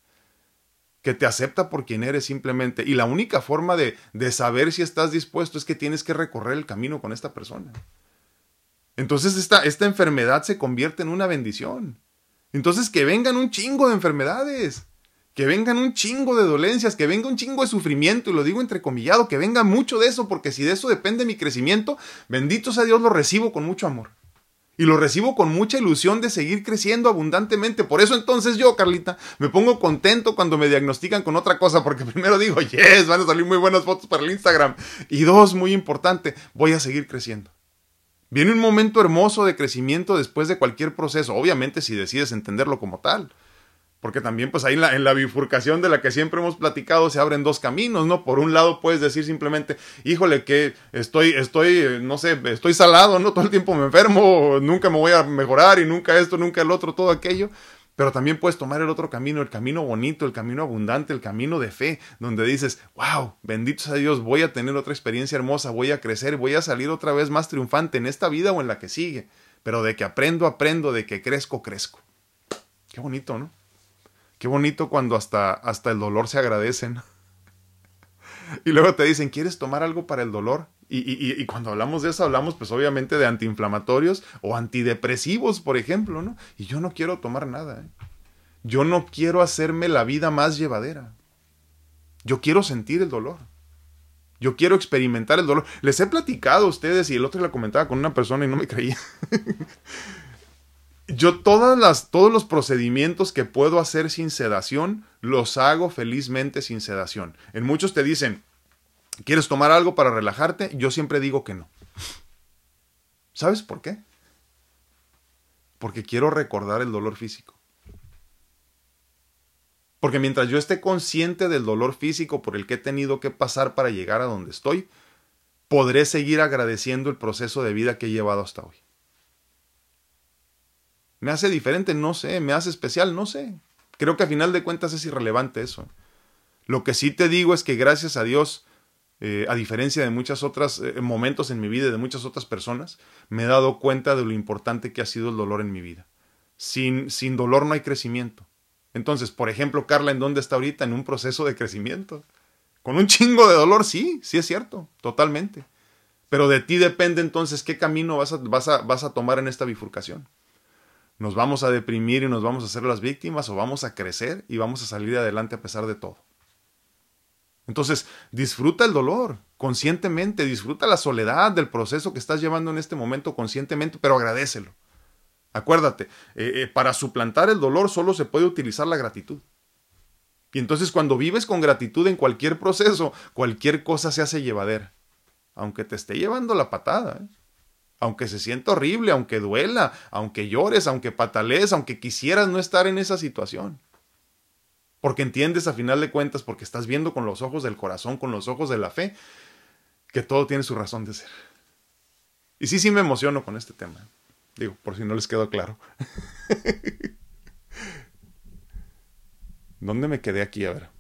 que te acepta por quien eres simplemente. Y la única forma de, de saber si estás dispuesto es que tienes que recorrer el camino con esta persona. Entonces esta, esta enfermedad se convierte en una bendición. Entonces que vengan un chingo de enfermedades, que vengan un chingo de dolencias, que venga un chingo de sufrimiento, y lo digo entrecomillado, que venga mucho de eso, porque si de eso depende mi crecimiento, bendito sea Dios, lo recibo con mucho amor. Y lo recibo con mucha ilusión de seguir creciendo abundantemente. Por eso entonces yo, Carlita, me pongo contento cuando me diagnostican con otra cosa, porque primero digo, yes, van a salir muy buenas fotos para el Instagram. Y dos, muy importante, voy a seguir creciendo. Viene un momento hermoso de crecimiento después de cualquier proceso, obviamente si decides entenderlo como tal. Porque también, pues ahí en la, bifurcación de la que siempre hemos platicado, se abren dos caminos, ¿no? Por un lado puedes decir simplemente, híjole, que estoy, estoy, no sé, estoy salado, ¿no? Todo el tiempo me enfermo, nunca me voy a mejorar y nunca esto, nunca el otro, todo aquello. Pero también puedes tomar el otro camino, el camino bonito, el camino abundante, el camino de fe, donde dices, wow, bendito sea Dios, voy a tener otra experiencia hermosa, voy a crecer, voy a salir otra vez más triunfante en esta vida o en la que sigue. Pero de que aprendo, aprendo, de que crezco, crezco. Qué bonito, ¿no? Qué bonito cuando hasta, hasta el dolor se agradecen. Y luego te dicen, ¿quieres tomar algo para el dolor? Y, cuando hablamos de eso, hablamos pues obviamente de antiinflamatorios o antidepresivos, por ejemplo, ¿no? Y yo no quiero tomar nada. ¿eh? Yo no quiero hacerme la vida más llevadera. Yo quiero sentir el dolor. Yo quiero experimentar el dolor. Les he platicado a ustedes y el otro le comentaba con una persona y no me creía. Yo todas las, todos los procedimientos que puedo hacer sin sedación, los hago felizmente sin sedación. En muchos te dicen, ¿quieres tomar algo para relajarte? Yo siempre digo que no. ¿Sabes por qué? Porque quiero recordar el dolor físico. Porque mientras yo esté consciente del dolor físico por el que he tenido que pasar para llegar a donde estoy, podré seguir agradeciendo el proceso de vida que he llevado hasta hoy. ¿Me hace diferente? No sé. ¿Me hace especial? No sé. Creo que a final de cuentas es irrelevante eso. Lo que sí te digo es que gracias a Dios, eh, a diferencia de muchos otros eh, momentos en mi vida y de muchas otras personas, me he dado cuenta de lo importante que ha sido el dolor en mi vida. Sin, sin dolor no hay crecimiento. Entonces, por ejemplo, Carla, ¿en dónde está ahorita? En un proceso de crecimiento. Con un chingo de dolor, sí, sí es cierto, totalmente. Pero de ti depende entonces qué camino vas a, vas a, vas a tomar en esta bifurcación nos vamos a deprimir y nos vamos a hacer las víctimas o vamos a crecer y vamos a salir adelante a pesar de todo. Entonces, disfruta el dolor conscientemente, disfruta la soledad del proceso que estás llevando en este momento conscientemente, pero agradecelo. Acuérdate, eh, eh, para suplantar el dolor solo se puede utilizar la gratitud. Y entonces cuando vives con gratitud en cualquier proceso, cualquier cosa se hace llevadera, aunque te esté llevando la patada. ¿eh? Aunque se sienta horrible, aunque duela, aunque llores, aunque patalees, aunque quisieras no estar en esa situación. Porque entiendes a final de cuentas, porque estás viendo con los ojos del corazón, con los ojos de la fe, que todo tiene su razón de ser. Y sí, sí me emociono con este tema. Digo, por si no les quedó claro. ¿Dónde me quedé aquí? A ver.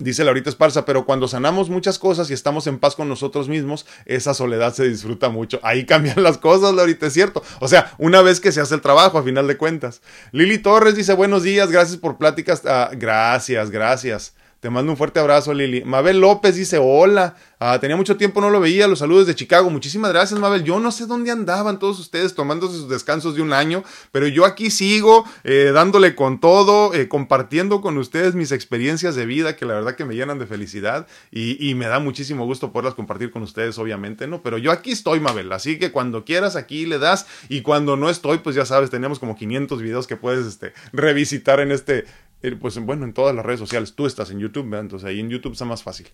Dice Laurita Esparza, pero cuando sanamos muchas cosas y estamos en paz con nosotros mismos, esa soledad se disfruta mucho. Ahí cambian las cosas, Laurita, es cierto. O sea, una vez que se hace el trabajo, a final de cuentas. Lili Torres dice, buenos días, gracias por pláticas. Ah, gracias, gracias. Te mando un fuerte abrazo, Lili. Mabel López dice, hola. Ah, tenía mucho tiempo, no lo veía. Los saludos de Chicago. Muchísimas gracias, Mabel. Yo no sé dónde andaban todos ustedes tomándose sus descansos de un año, pero yo aquí sigo eh, dándole con todo, eh, compartiendo con ustedes mis experiencias de vida, que la verdad que me llenan de felicidad y, me da muchísimo gusto poderlas compartir con ustedes, obviamente, ¿no? Pero yo aquí estoy, Mabel. Así que cuando quieras, aquí le das. Y cuando no estoy, pues ya sabes, tenemos como 500 videos que puedes este, revisitar en este, pues bueno, en todas las redes sociales. Tú estás en YouTube, entonces ahí en YouTube está más fácil.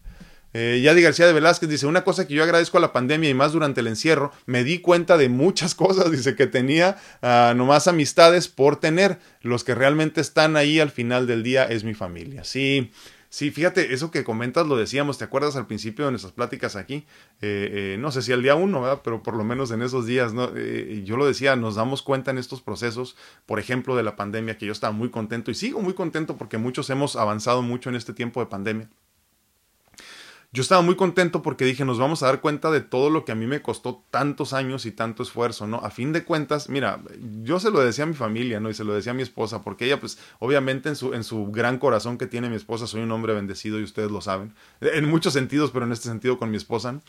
Eh, Yadi García de Velázquez dice, una cosa que yo agradezco a la pandemia y más durante el encierro, me di cuenta de muchas cosas, dice que tenía uh, nomás amistades por tener, los que realmente están ahí al final del día es mi familia. Sí, Sí, fíjate, eso que comentas lo decíamos, ¿te acuerdas al principio de nuestras pláticas aquí? Eh, eh, no sé si al día uno, ¿verdad? Pero por lo menos en esos días, ¿no? Eh, yo lo decía, nos damos cuenta en estos procesos, por ejemplo, de la pandemia, que yo estaba muy contento y sigo muy contento porque muchos hemos avanzado mucho en este tiempo de pandemia yo estaba muy contento porque dije, nos vamos a dar cuenta de todo lo que a mí me costó tantos años y tanto esfuerzo, ¿no? A fin de cuentas, mira, yo se lo decía a mi familia, ¿no? Y se lo decía a mi esposa, porque ella, pues, obviamente en su, en su gran corazón que tiene mi esposa, soy un hombre bendecido y ustedes lo saben, en muchos sentidos, pero en este sentido con mi esposa,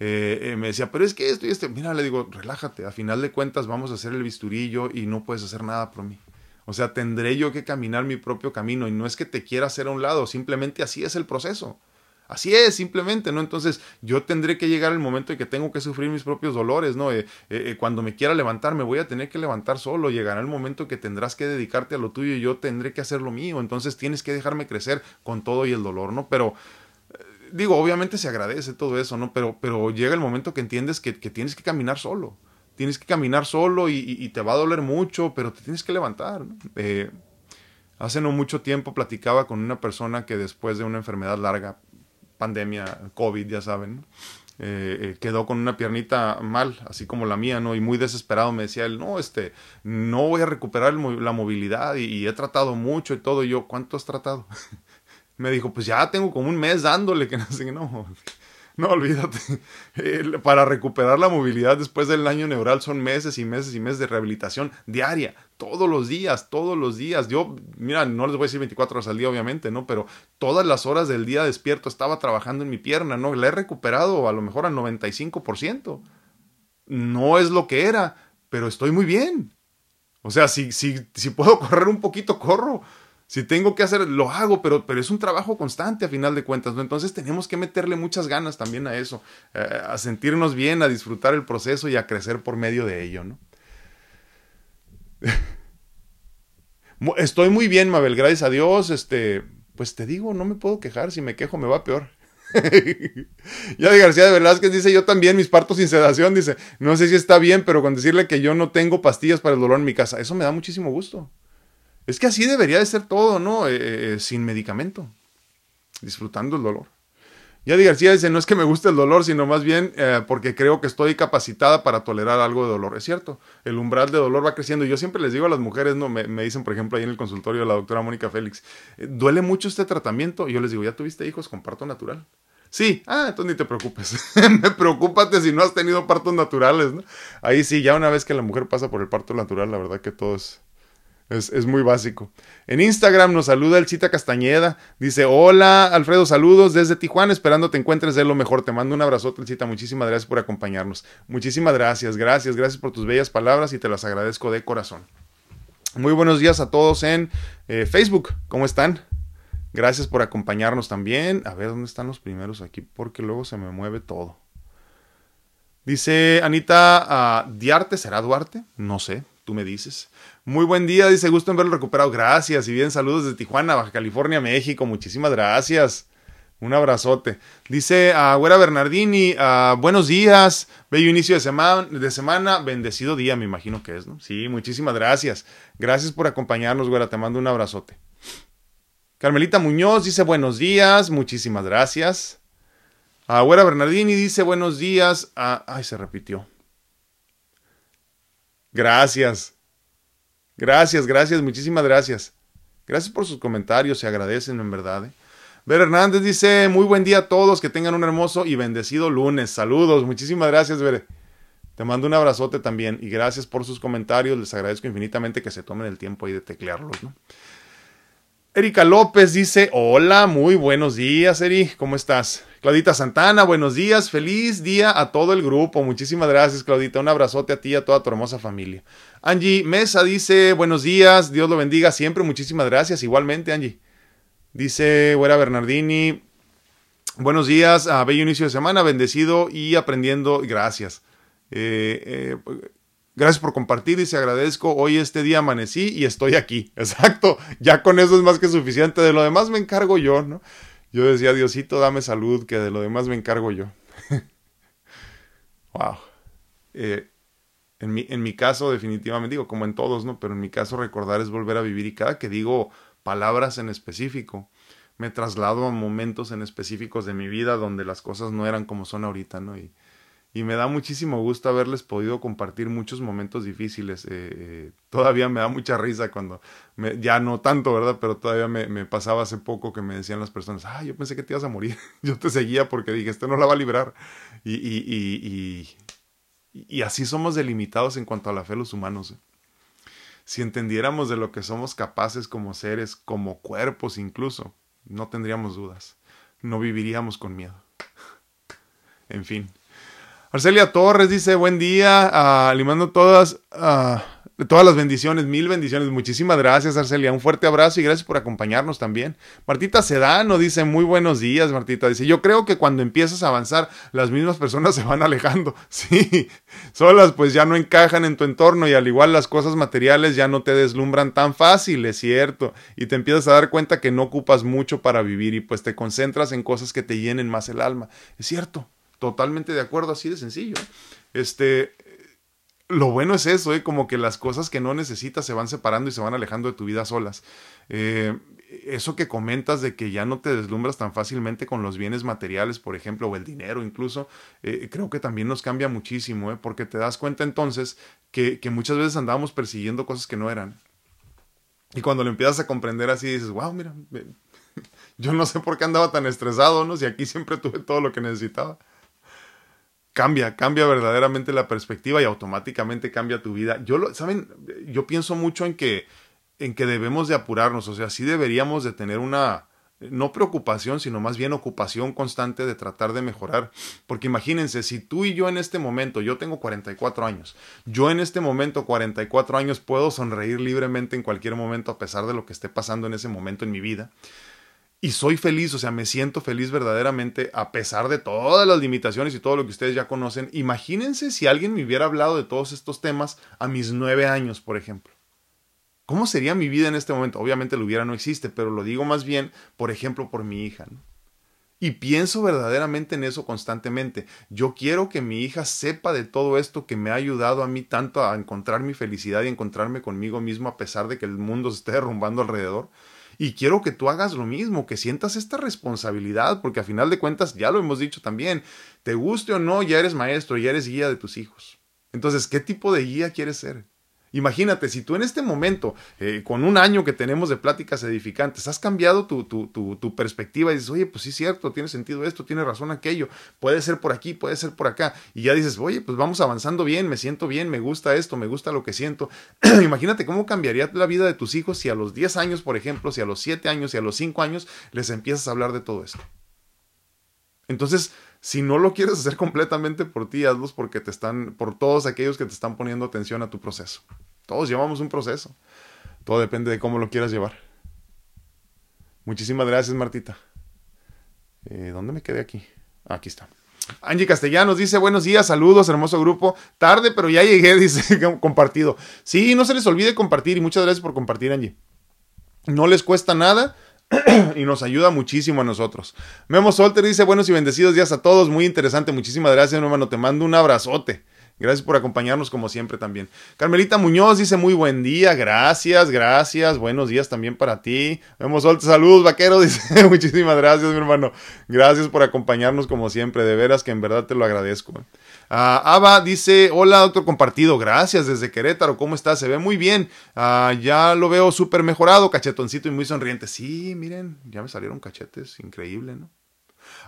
eh, eh, me decía, pero es que esto y este, mira, le digo, relájate, a final de cuentas vamos a hacer el bisturillo y no puedes hacer nada por mí. O sea, tendré yo que caminar mi propio camino y no es que te quiera hacer a un lado, simplemente así es el proceso. Así es, simplemente, ¿no? Entonces yo tendré que llegar el momento en que tengo que sufrir mis propios dolores, ¿no? Eh, eh, eh, cuando me quiera levantar, me voy a tener que levantar solo. Llegará el momento en que tendrás que dedicarte a lo tuyo y yo tendré que hacer lo mío. Entonces tienes que dejarme crecer con todo y el dolor, ¿no? Pero digo, obviamente se agradece todo eso, ¿no? Pero, pero llega el momento que entiendes que, tienes que caminar solo. Tienes que caminar solo y, te va a doler mucho, pero te tienes que levantar. hace no mucho tiempo platicaba con una persona que después de una enfermedad larga pandemia, COVID, ya saben, eh, eh, quedó con una piernita mal, así como la mía, ¿no? Y muy desesperado me decía él, no, este, no voy a recuperar la movilidad y, he tratado mucho y todo. Y yo, ¿cuánto has tratado? me dijo, pues ya tengo como un mes dándole, que no sé, no. No, olvídate. Para recuperar la movilidad después del daño neural son meses y meses y meses de rehabilitación diaria, todos los días, todos los días. Yo, mira, no les voy a decir 24 horas al día, obviamente, ¿no? Pero todas las horas del día despierto estaba trabajando en mi pierna, ¿no? La he recuperado a lo mejor al 95%. No es lo que era, pero estoy muy bien. O sea, si, si, si puedo correr un poquito, corro. Si tengo que hacer, lo hago, pero, pero es un trabajo constante a final de cuentas, ¿no? Entonces tenemos que meterle muchas ganas también a eso, eh, a sentirnos bien, a disfrutar el proceso y a crecer por medio de ello, ¿no? Estoy muy bien, Mabel, gracias a Dios, este, pues te digo, no me puedo quejar, si me quejo me va peor. ya de García de Velázquez dice, yo también mis partos sin sedación, dice, no sé si está bien, pero con decirle que yo no tengo pastillas para el dolor en mi casa, eso me da muchísimo gusto. Es que así debería de ser todo, ¿no? Eh, eh, eh, sin medicamento, disfrutando el dolor. Ya de García dice, no es que me guste el dolor, sino más bien porque creo que estoy capacitada para tolerar algo de dolor. Es cierto, el umbral de dolor va creciendo. Yo siempre les digo a las mujeres, ¿no? Me, dicen, por ejemplo, ahí en el consultorio de la doctora Mónica Félix, ¿duele mucho este tratamiento? Y yo les digo, ¿ya tuviste hijos con parto natural? Sí, ah, entonces ni te preocupes. Preocúpate si no has tenido partos naturales, ¿no? Ahí sí, ya una vez que la mujer pasa por el parto natural, la verdad que todo es, es, muy básico. En Instagram nos saluda el Chita Castañeda. Dice: Hola, Alfredo, saludos desde Tijuana. Esperando te encuentres de lo mejor. Te mando un abrazote, Chita. Muchísimas gracias por acompañarnos. Muchísimas gracias, gracias, gracias por tus bellas palabras y te las agradezco de corazón. Muy buenos días a todos en eh, Facebook. ¿Cómo están? Gracias por acompañarnos también. A ver dónde están los primeros aquí, porque luego se me mueve todo. Dice Anita uh, Diarte, ¿será Duarte? No sé, tú me dices. Muy buen día, dice, gusto en verlo recuperado. Gracias y bien, saludos desde Tijuana, Baja California, México. Muchísimas gracias. Un abrazote. Dice a ah, Güera Bernardini, buenos días, bello inicio de semana, de semana, bendecido día, me imagino que es, ¿no? Sí, muchísimas gracias. Gracias por acompañarnos, Güera, te mando un abrazote. Carmelita Muñoz dice buenos días, muchísimas gracias. A ah, Güera Bernardini dice buenos días. ay, se repitió. Gracias. Gracias, gracias, muchísimas gracias. Gracias por sus comentarios, se agradecen en verdad. ¿eh? Ver Hernández dice, muy buen día a todos, que tengan un hermoso y bendecido lunes. Saludos, muchísimas gracias, Ver. Te mando un abrazote también y gracias por sus comentarios, les agradezco infinitamente que se tomen el tiempo ahí de teclearlos. Erika López dice, hola, muy buenos días, Eri, ¿cómo estás? Claudita Santana, buenos días, feliz día a todo el grupo. Muchísimas gracias, Claudita. Un abrazote a ti y a toda tu hermosa familia. Angie Mesa dice, buenos días, Dios lo bendiga siempre. Muchísimas gracias, igualmente, Angie. Dice Güera Bernardini, buenos días, a bello inicio de semana, bendecido y aprendiendo. Gracias. Eh, eh, gracias por compartir, y se agradezco. Hoy este día amanecí y estoy aquí. Exacto. Ya con eso es más que suficiente. De lo demás me encargo yo, ¿no? Yo decía, Diosito, dame salud, que de lo demás me encargo yo. wow. Eh, en, mi, en mi caso, definitivamente, digo, como en todos, ¿no? Pero en mi caso, recordar es volver a vivir y cada que digo palabras en específico, me traslado a momentos en específicos de mi vida donde las cosas no eran como son ahorita, ¿no? Y me da muchísimo gusto haberles podido compartir muchos momentos difíciles. Eh, eh, todavía me da mucha risa cuando, me, ya no tanto, ¿verdad? Pero todavía me, pasaba hace poco que me decían las personas, ah, yo pensé que te ibas a morir. yo te seguía porque dije, este no la va a librar. Y, y, y, y, y así somos delimitados en cuanto a la fe los humanos. ¿eh? Si entendiéramos de lo que somos capaces como seres, como cuerpos incluso, no tendríamos dudas. No viviríamos con miedo. en fin. Arcelia Torres dice, buen día, uh, limando todas, uh, todas las bendiciones, mil bendiciones. Muchísimas gracias, Arcelia. Un fuerte abrazo y gracias por acompañarnos también. Martita Sedano dice, muy buenos días, Martita. Dice, yo creo que cuando empiezas a avanzar, las mismas personas se van alejando. Sí, solas pues ya no encajan en tu entorno y al igual las cosas materiales ya no te deslumbran tan fácil, es cierto. Y te empiezas a dar cuenta que no ocupas mucho para vivir y pues te concentras en cosas que te llenen más el alma. Es cierto. Totalmente de acuerdo, así de sencillo. Este, lo bueno es eso, ¿eh? como que las cosas que no necesitas se van separando y se van alejando de tu vida solas. Eh, eso que comentas de que ya no te deslumbras tan fácilmente con los bienes materiales, por ejemplo, o el dinero incluso, eh, creo que también nos cambia muchísimo, ¿eh? porque te das cuenta entonces que, que muchas veces andábamos persiguiendo cosas que no eran. Y cuando lo empiezas a comprender así, dices, wow, mira, Yo no sé por qué andaba tan estresado, ¿no? Si aquí siempre tuve todo lo que necesitaba. Cambia, cambia verdaderamente la perspectiva y automáticamente cambia tu vida. Yo lo, ¿saben? Yo pienso mucho en que, en que debemos de apurarnos, o sea, sí deberíamos de tener una, no preocupación, sino más bien ocupación constante de tratar de mejorar. Porque imagínense, si tú y yo en este momento, yo tengo 44 años, yo en este momento, 44 años, puedo sonreír libremente en cualquier momento a pesar de lo que esté pasando en ese momento en mi vida. Y soy feliz, o sea, me siento feliz verdaderamente a pesar de todas las limitaciones y todo lo que ustedes ya conocen. Imagínense si alguien me hubiera hablado de todos estos temas a mis nueve años, por ejemplo. ¿Cómo sería mi vida en este momento? Obviamente lo hubiera no existe, pero lo digo más bien, por ejemplo, por mi hija. Y pienso verdaderamente en eso constantemente. Yo quiero que mi hija sepa de todo esto que me ha ayudado a mí tanto a encontrar mi felicidad y encontrarme conmigo mismo a pesar de que el mundo se esté derrumbando alrededor. Y quiero que tú hagas lo mismo, que sientas esta responsabilidad, porque a final de cuentas, ya lo hemos dicho también, te guste o no, ya eres maestro, ya eres guía de tus hijos. Entonces, ¿qué tipo de guía quieres ser? Imagínate, si tú en este momento, eh, con un año que tenemos de pláticas edificantes, has cambiado tu, tu, tu, perspectiva y dices, oye, pues sí es cierto, tiene sentido esto, tiene razón aquello, puede ser por aquí, puede ser por acá, y ya dices, oye, pues vamos avanzando bien, me siento bien, me gusta esto, me gusta lo que siento. Imagínate cómo cambiaría la vida de tus hijos si a los 10 años, por ejemplo, si a los 7 años, si a los 5 años les empiezas a hablar de todo esto. Entonces, si no lo quieres hacer completamente por ti, hazlos porque te están, por todos aquellos que te están poniendo atención a tu proceso. Todos llevamos un proceso. Todo depende de cómo lo quieras llevar. Muchísimas gracias, Martita. Eh, ¿Dónde me quedé aquí? Aquí está. Angie Castellanos dice, buenos días, saludos, hermoso grupo. Tarde, pero ya llegué, dice, compartido. Sí, no se les olvide compartir y muchas gracias por compartir, Angie. No les cuesta nada y nos ayuda muchísimo a nosotros. Memo Solter dice buenos y bendecidos días a todos, muy interesante, muchísimas gracias hermano, te mando un abrazote. Gracias por acompañarnos como siempre también. Carmelita Muñoz dice muy buen día, gracias, gracias, buenos días también para ti. Vemos Solter, saludos vaquero, dice muchísimas gracias mi hermano. Gracias por acompañarnos como siempre, de veras que en verdad te lo agradezco. Uh, Ava dice, hola doctor compartido, gracias desde Querétaro, ¿cómo estás? Se ve muy bien, uh, ya lo veo súper mejorado, cachetoncito y muy sonriente. Sí, miren, ya me salieron cachetes, increíble, ¿no?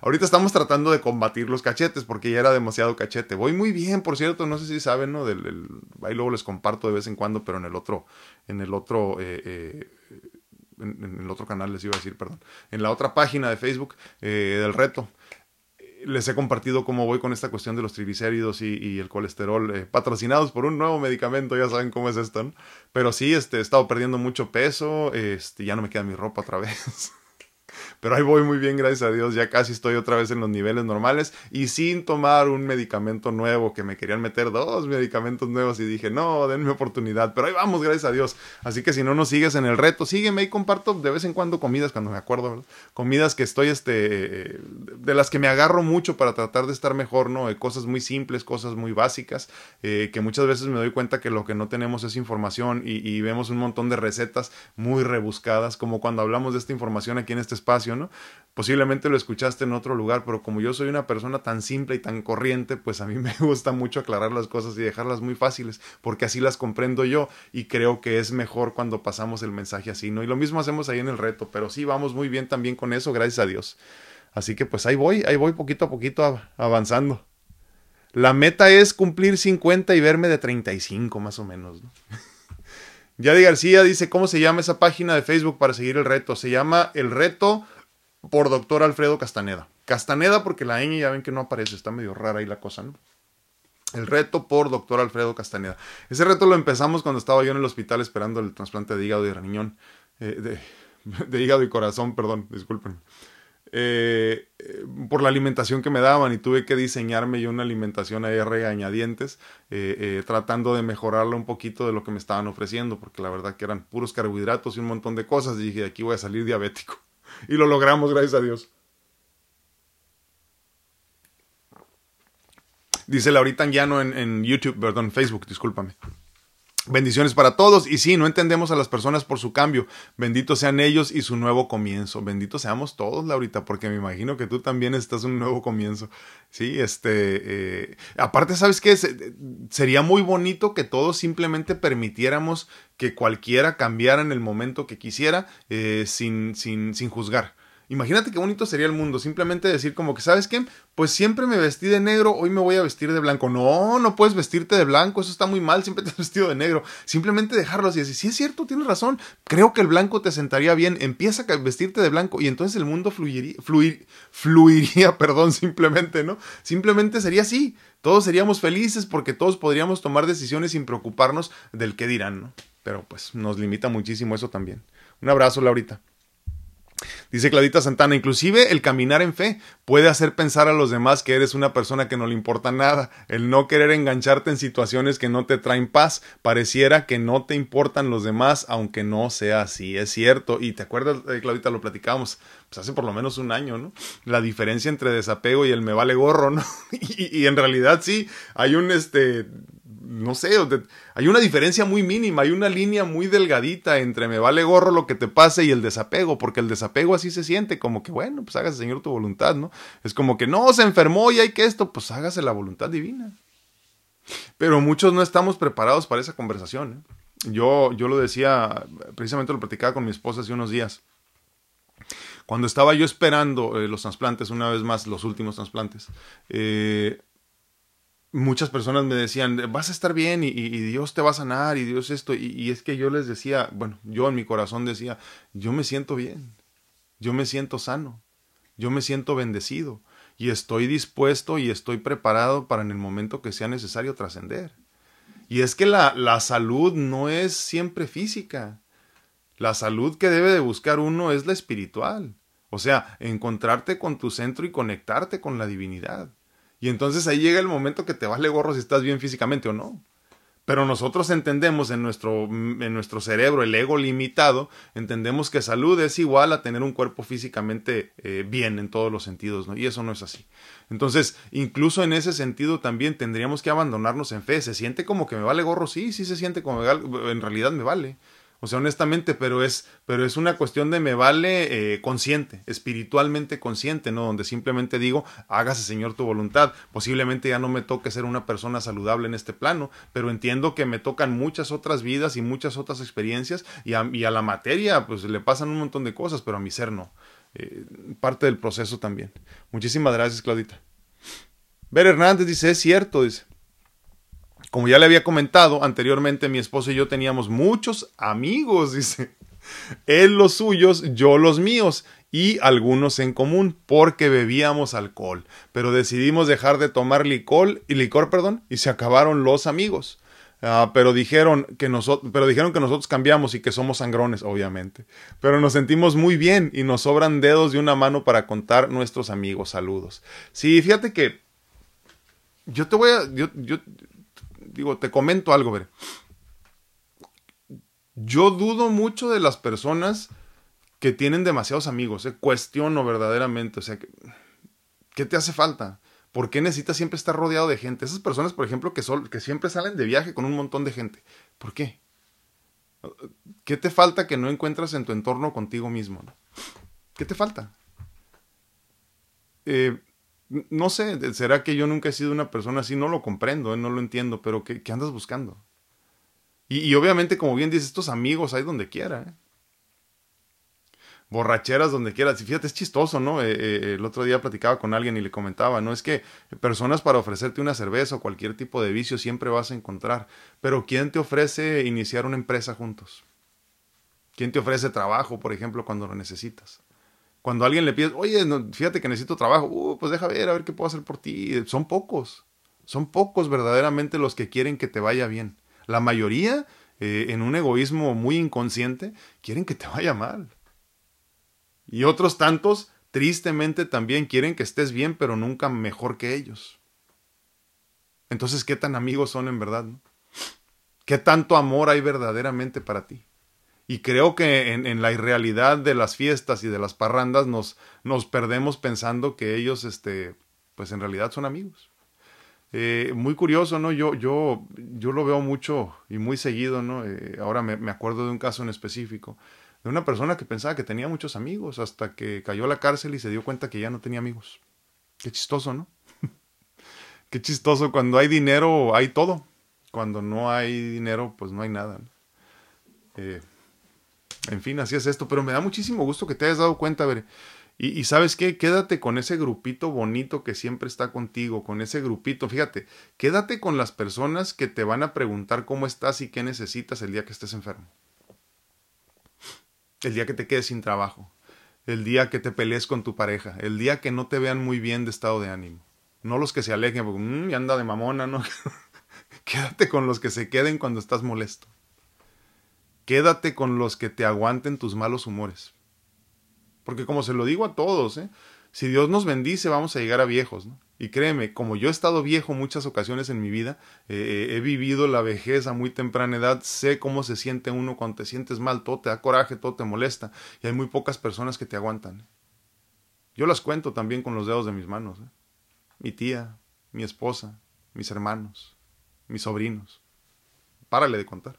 Ahorita estamos tratando de combatir los cachetes porque ya era demasiado cachete. Voy muy bien, por cierto, no sé si saben, ¿no? Del, ahí luego les comparto de vez en cuando, pero en el otro, en el otro, eh, eh, en, el otro canal les iba a decir, perdón, en la otra página de Facebook eh, del reto les he compartido cómo voy con esta cuestión de los triglicéridos y, el colesterol, eh, patrocinados por un nuevo medicamento, ya saben cómo es esto, ¿no? Pero sí, este, he estado perdiendo mucho peso, este, ya no me queda mi ropa otra vez. Pero ahí voy muy bien, gracias a Dios. Ya casi estoy otra vez en los niveles normales y sin tomar un medicamento nuevo que me querían meter dos medicamentos nuevos y dije, no, denme oportunidad. Pero ahí vamos, gracias a Dios. Así que si no nos sigues en el reto, sígueme y comparto de vez en cuando comidas cuando me acuerdo, comidas que estoy, este, de las que me agarro mucho para tratar de estar mejor, ¿no? Cosas muy simples, cosas muy básicas, eh, que muchas veces me doy cuenta que lo que no tenemos es información y vemos un montón de recetas muy rebuscadas, como cuando hablamos de esta información aquí en este espacio, Posiblemente lo escuchaste en otro lugar, pero como yo soy una persona tan simple y tan corriente, pues a mí me gusta mucho aclarar las cosas y dejarlas muy fáciles, porque así las comprendo yo y creo que es mejor cuando pasamos el mensaje así, ¿no? Y lo mismo hacemos ahí en el reto, pero sí vamos muy bien también con eso, gracias a Dios. Así que pues ahí voy, ahí voy poquito a poquito avanzando. La meta es cumplir 50 y verme de 35 más o menos. ¿no? Yadi García dice, ¿cómo se llama esa página de Facebook para seguir el reto? Se llama El Reto por doctor Alfredo Castaneda. Castaneda porque la ñ ya ven que no aparece, está medio rara ahí la cosa, ¿no? El reto por doctor Alfredo Castaneda. Ese reto lo empezamos cuando estaba yo en el hospital esperando el trasplante de hígado y riñón. Eh, de, hígado y corazón, perdón, disculpen. Eh, eh, por la alimentación que me daban y tuve que diseñarme yo una alimentación a regañadientes, tratando de mejorarla un poquito de lo que me estaban ofreciendo, porque la verdad que eran puros carbohidratos y un montón de cosas. Y dije, aquí voy a salir diabético y lo logramos, gracias a Dios. Dice Laurita Anguiano en, en YouTube, perdón, Facebook, discúlpame. Bendiciones para todos. Y sí, no entendemos a las personas por su cambio. Benditos sean ellos y su nuevo comienzo. Benditos seamos todos, Laurita, porque me imagino que tú también estás un nuevo comienzo. Sí, este. Eh, aparte, ¿sabes qué? Sería muy bonito que todos simplemente permitiéramos que cualquiera cambiara en el momento que quisiera eh, sin, sin, sin juzgar. Imagínate qué bonito sería el mundo, simplemente decir como que, ¿sabes qué? Pues siempre me vestí de negro, hoy me voy a vestir de blanco. No, no puedes vestirte de blanco, eso está muy mal, siempre te has vestido de negro. Simplemente dejarlo así, decir, sí es cierto, tienes razón, creo que el blanco te sentaría bien, empieza a vestirte de blanco y entonces el mundo fluiría, fluir, fluiría, perdón, simplemente, ¿no? Simplemente sería así, todos seríamos felices porque todos podríamos tomar decisiones sin preocuparnos del qué dirán, ¿no? Pero pues nos limita muchísimo eso también. Un abrazo, Laurita. Dice Claudita Santana, inclusive el caminar en fe puede hacer pensar a los demás que eres una persona que no le importa nada. El no querer engancharte en situaciones que no te traen paz. Pareciera que no te importan los demás, aunque no sea así. Es cierto. Y te acuerdas, eh, Claudita, lo platicábamos pues hace por lo menos un año, ¿no? La diferencia entre desapego y el me vale gorro, ¿no? y, y en realidad sí, hay un este no sé, hay una diferencia muy mínima, hay una línea muy delgadita entre me vale gorro lo que te pase y el desapego, porque el desapego así se siente, como que bueno, pues hágase Señor tu voluntad, ¿no? Es como que no, se enfermó y hay que esto, pues hágase la voluntad divina. Pero muchos no estamos preparados para esa conversación. ¿eh? Yo, yo lo decía, precisamente lo platicaba con mi esposa hace unos días. Cuando estaba yo esperando eh, los trasplantes, una vez más, los últimos trasplantes, eh, muchas personas me decían, vas a estar bien y, Dios te va a sanar y Dios esto. Y, es que yo les decía, bueno, yo en mi corazón decía, yo me siento bien, yo me siento sano, yo me siento bendecido y estoy dispuesto y estoy preparado para en el momento que sea necesario trascender. Y es que la, la salud no es siempre física. La salud que debe de buscar uno es la espiritual. O sea, encontrarte con tu centro y conectarte con la divinidad. Y entonces ahí llega el momento que te vale gorro si estás bien físicamente o no. Pero nosotros entendemos en nuestro, en nuestro cerebro, el ego limitado, entendemos que salud es igual a tener un cuerpo físicamente eh, bien en todos los sentidos, ¿no? Y eso no es así. Entonces, incluso en ese sentido también tendríamos que abandonarnos en fe. ¿Se siente como que me vale gorro? Sí, sí se siente como en realidad me vale. O sea, honestamente, pero es, pero es una cuestión de me vale eh, consciente, espiritualmente consciente, ¿no? Donde simplemente digo, hágase Señor tu voluntad. Posiblemente ya no me toque ser una persona saludable en este plano, pero entiendo que me tocan muchas otras vidas y muchas otras experiencias y a, la materia pues le pasan un montón de cosas, pero a mi ser no. Eh, parte del proceso también. Muchísimas gracias, Claudita. Ver Hernández dice, es cierto, dice. Como ya le había comentado anteriormente, mi esposo y yo teníamos muchos amigos, dice. Él los suyos, yo los míos y algunos en común porque bebíamos alcohol, pero decidimos dejar de tomar licor y licor, perdón, y se acabaron los amigos. Ah, pero dijeron que nosotros, pero dijeron que nosotros cambiamos y que somos sangrones, obviamente. Pero nos sentimos muy bien y nos sobran dedos de una mano para contar nuestros amigos. Saludos. Sí, fíjate que yo te voy a, yo, yo, digo, te comento algo, ver. Yo dudo mucho de las personas que tienen demasiados amigos, eh. cuestiono verdaderamente, o sea, ¿qué te hace falta? ¿Por qué necesitas siempre estar rodeado de gente? Esas personas, por ejemplo, que, que siempre salen de viaje con un montón de gente. ¿Por qué? ¿Qué te falta que no encuentras en tu entorno contigo mismo? ¿Qué te falta? Eh, no sé, será que yo nunca he sido una persona así, no lo comprendo, ¿eh? no lo entiendo, pero ¿qué, andas buscando? Y, obviamente, como bien dices, estos amigos hay donde quiera, ¿eh? borracheras donde quieras. Y fíjate, es chistoso, ¿no? Eh, el otro día platicaba con alguien y le comentaba, ¿no? Es que personas para ofrecerte una cerveza o cualquier tipo de vicio siempre vas a encontrar. Pero ¿quién te ofrece iniciar una empresa juntos? ¿Quién te ofrece trabajo, por ejemplo, cuando lo necesitas? Cuando alguien le pide, oye, fíjate que necesito trabajo, uh, pues deja ver, a ver qué puedo hacer por ti. Son pocos, son pocos verdaderamente los que quieren que te vaya bien. La mayoría, eh, en un egoísmo muy inconsciente, quieren que te vaya mal. Y otros tantos, tristemente, también quieren que estés bien, pero nunca mejor que ellos. Entonces, ¿qué tan amigos son en verdad? ¿Qué tanto amor hay verdaderamente para ti? Y creo que en, la irrealidad de las fiestas y de las parrandas nos, nos perdemos pensando que ellos, este, pues en realidad son amigos. Eh, muy curioso, ¿no? Yo, yo, yo lo veo mucho y muy seguido, ¿no? Eh, ahora me, me, acuerdo de un caso en específico, de una persona que pensaba que tenía muchos amigos hasta que cayó a la cárcel y se dio cuenta que ya no tenía amigos. Qué chistoso, ¿no? Qué chistoso, cuando hay dinero hay todo, cuando no hay dinero pues no hay nada. Eh, en fin, así es esto, pero me da muchísimo gusto que te hayas dado cuenta, ver. Y, sabes qué, quédate con ese grupito bonito que siempre está contigo, con ese grupito, fíjate, quédate con las personas que te van a preguntar cómo estás y qué necesitas el día que estés enfermo. El día que te quedes sin trabajo, el día que te pelees con tu pareja, el día que no te vean muy bien de estado de ánimo. No los que se alejen, porque mmm, anda de mamona, ¿no? quédate con los que se queden cuando estás molesto. Quédate con los que te aguanten tus malos humores porque como se lo digo a todos, ¿eh? si Dios nos bendice vamos a llegar a viejos. ¿no? Y créeme, como yo he estado viejo muchas ocasiones en mi vida, eh, he vivido la vejez a muy temprana edad, sé cómo se siente uno cuando te sientes mal, todo te da coraje, todo te molesta, y hay muy pocas personas que te aguantan. ¿eh? Yo las cuento también con los dedos de mis manos. ¿eh? Mi tía, mi esposa, mis hermanos, mis sobrinos. Párale de contar.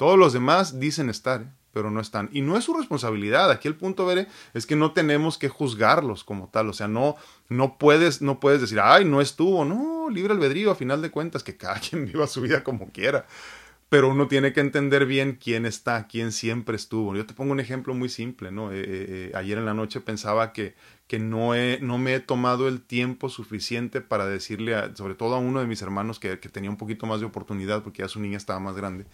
Todos los demás dicen estar, pero no están. Y no es su responsabilidad. Aquí el punto, veré, es que no tenemos que juzgarlos como tal. O sea, no, no puedes, no puedes decir, ay, no estuvo. No, libre albedrío, a final de cuentas, que cada quien viva su vida como quiera. Pero uno tiene que entender bien quién está, quién siempre estuvo. Yo te pongo un ejemplo muy simple, ¿no? Eh, eh, eh, ayer en la noche pensaba que, que no, no me he tomado el tiempo suficiente para decirle, sobre todo a uno de mis hermanos que, que tenía un poquito más de oportunidad porque ya su niña estaba más grande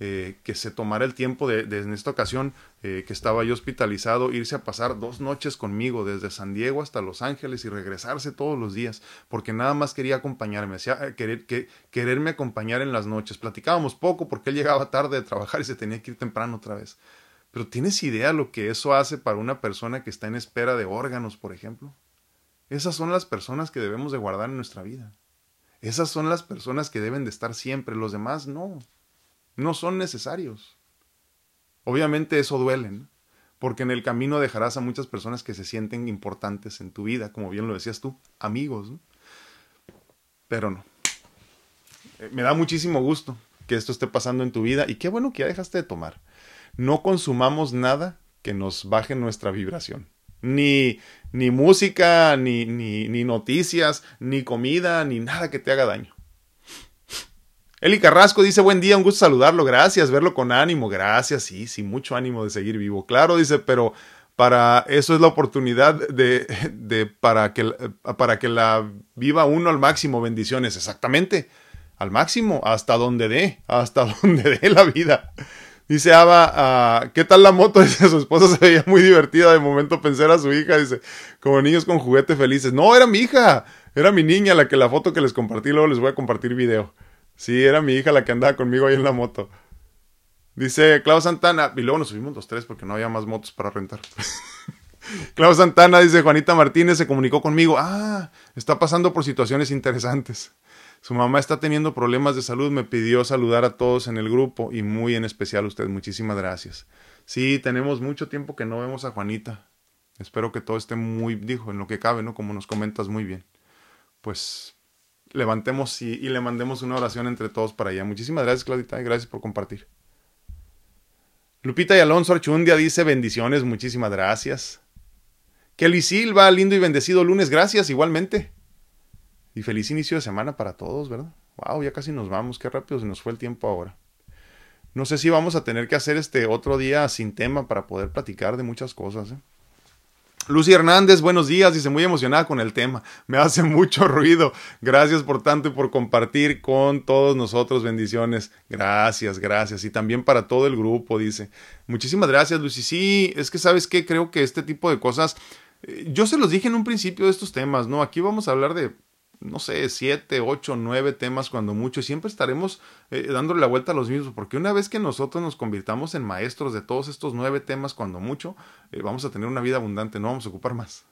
eh, que se tomara el tiempo de, en esta ocasión eh, que estaba yo hospitalizado, irse a pasar dos noches conmigo desde San Diego hasta Los Ángeles y regresarse todos los días, porque nada más quería acompañarme, eh, querer, que, quererme acompañar en las noches. Platicábamos poco porque él llegaba tarde de trabajar y se tenía que ir temprano otra vez. Pero ¿tienes idea lo que eso hace para una persona que está en espera de órganos, por ejemplo? Esas son las personas que debemos de guardar en nuestra vida. Esas son las personas que deben de estar siempre, los demás no no son necesarios. Obviamente eso duele, porque en el camino dejarás a muchas personas que se sienten importantes en tu vida, como bien lo decías tú, amigos. Pero no. Eh, me da muchísimo gusto que esto esté pasando en tu vida y qué bueno que ya dejaste de tomar. No consumamos nada que nos baje nuestra vibración. Ni, ni música, ni, ni noticias, ni comida, ni nada que te haga daño. Eli Carrasco dice, buen día, un gusto saludarlo, gracias, verlo con ánimo, gracias, sí, sí, mucho ánimo de seguir vivo. Claro, dice, pero para eso es la oportunidad de, de para, que, para que la viva uno al máximo, bendiciones, exactamente, al máximo, hasta donde dé, hasta donde dé la vida. Dice Ava, ah, ¿qué tal la moto? Dice, su esposa se veía muy divertida, de momento pensé a su hija, dice, como niños con juguetes felices. No, era mi hija, era mi niña la que la foto que les compartí, luego les voy a compartir video. Sí, era mi hija la que andaba conmigo ahí en la moto. Dice Clau Santana, y luego nos subimos los tres porque no había más motos para rentar. Clau Santana dice, Juanita Martínez se comunicó conmigo. Ah, está pasando por situaciones interesantes. Su mamá está teniendo problemas de salud, me pidió saludar a todos en el grupo y muy en especial a usted. Muchísimas gracias. Sí, tenemos mucho tiempo que no vemos a Juanita. Espero que todo esté muy, dijo, en lo que cabe, ¿no? Como nos comentas muy bien. Pues levantemos y, le mandemos una oración entre todos para allá. Muchísimas gracias, Claudita, y gracias por compartir. Lupita y Alonso Archundia dice bendiciones, muchísimas gracias. Kelly Silva, lindo y bendecido lunes, gracias igualmente. Y feliz inicio de semana para todos, ¿verdad? Wow, ya casi nos vamos, qué rápido se nos fue el tiempo ahora. No sé si vamos a tener que hacer este otro día sin tema para poder platicar de muchas cosas. ¿eh? Lucy Hernández, buenos días, dice muy emocionada con el tema, me hace mucho ruido, gracias por tanto y por compartir con todos nosotros, bendiciones, gracias, gracias, y también para todo el grupo, dice, muchísimas gracias Lucy, sí, es que sabes que creo que este tipo de cosas, eh, yo se los dije en un principio de estos temas, ¿no? Aquí vamos a hablar de no sé, siete, ocho, nueve temas cuando mucho, y siempre estaremos eh, dándole la vuelta a los mismos, porque una vez que nosotros nos convirtamos en maestros de todos estos nueve temas cuando mucho, eh, vamos a tener una vida abundante, no vamos a ocupar más.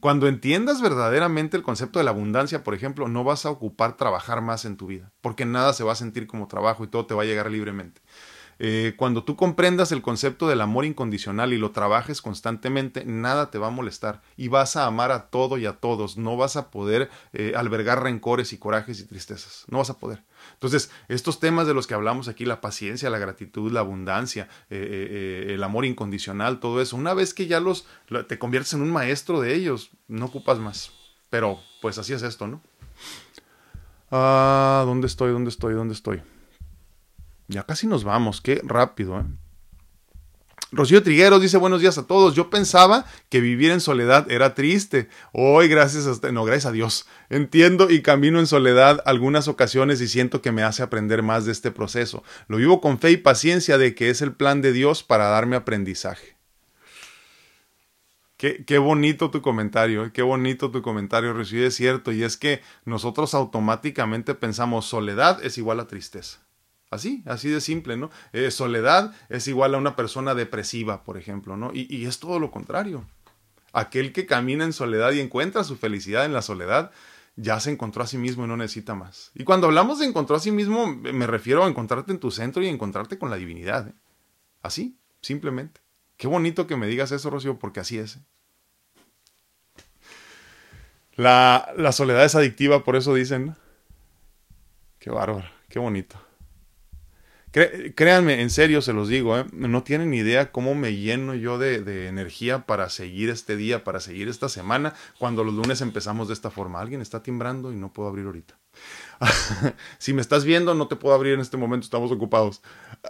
Cuando entiendas verdaderamente el concepto de la abundancia, por ejemplo, no vas a ocupar trabajar más en tu vida, porque nada se va a sentir como trabajo y todo te va a llegar libremente. Eh, cuando tú comprendas el concepto del amor incondicional y lo trabajes constantemente, nada te va a molestar y vas a amar a todo y a todos. No vas a poder eh, albergar rencores y corajes y tristezas. No vas a poder. Entonces, estos temas de los que hablamos aquí, la paciencia, la gratitud, la abundancia, eh, el amor incondicional, todo eso, una vez que ya los te conviertes en un maestro de ellos, no ocupas más. Pero, pues así es esto, ¿no? Ah, ¿dónde estoy? ¿Dónde estoy? ¿Dónde estoy? Ya casi nos vamos, qué rápido, ¿eh? Rocío Trigueros dice buenos días a todos. Yo pensaba que vivir en soledad era triste. Hoy, gracias a no, gracias a Dios. Entiendo y camino en soledad algunas ocasiones y siento que me hace aprender más de este proceso. Lo vivo con fe y paciencia de que es el plan de Dios para darme aprendizaje. Qué, bonito tu comentario, qué bonito tu comentario, Rocío, es cierto, y es que nosotros automáticamente pensamos soledad es igual a tristeza. Así, así de simple, ¿no? Eh, soledad es igual a una persona depresiva, por ejemplo, ¿no? Y, es todo lo contrario. Aquel que camina en soledad y encuentra su felicidad en la soledad, ya se encontró a sí mismo y no necesita más. Y cuando hablamos de encontró a sí mismo, me refiero a encontrarte en tu centro y encontrarte con la divinidad. ¿eh? Así, simplemente. Qué bonito que me digas eso, Rocío, porque así es. ¿eh? La, la soledad es adictiva, por eso dicen. Qué bárbaro, qué bonito. Créanme, en serio se los digo, ¿eh? no tienen ni idea cómo me lleno yo de, de, energía para seguir este día, para seguir esta semana, cuando los lunes empezamos de esta forma. Alguien está timbrando y no puedo abrir ahorita. si me estás viendo, no te puedo abrir en este momento, estamos ocupados.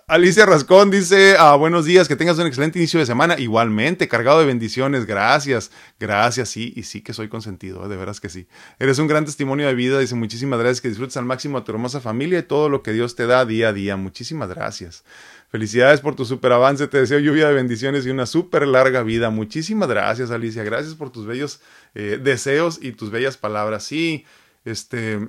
Alicia Rascón dice, ah, buenos días, que tengas un excelente inicio de semana. Igualmente, cargado de bendiciones, gracias, gracias, sí, y sí que soy consentido, de veras que sí. Eres un gran testimonio de vida, dice, muchísimas gracias, que disfrutes al máximo a tu hermosa familia y todo lo que Dios te da día a día. Muchísimas gracias. Felicidades por tu super avance, te deseo lluvia de bendiciones y una súper larga vida. Muchísimas gracias, Alicia, gracias por tus bellos eh, deseos y tus bellas palabras. Sí, este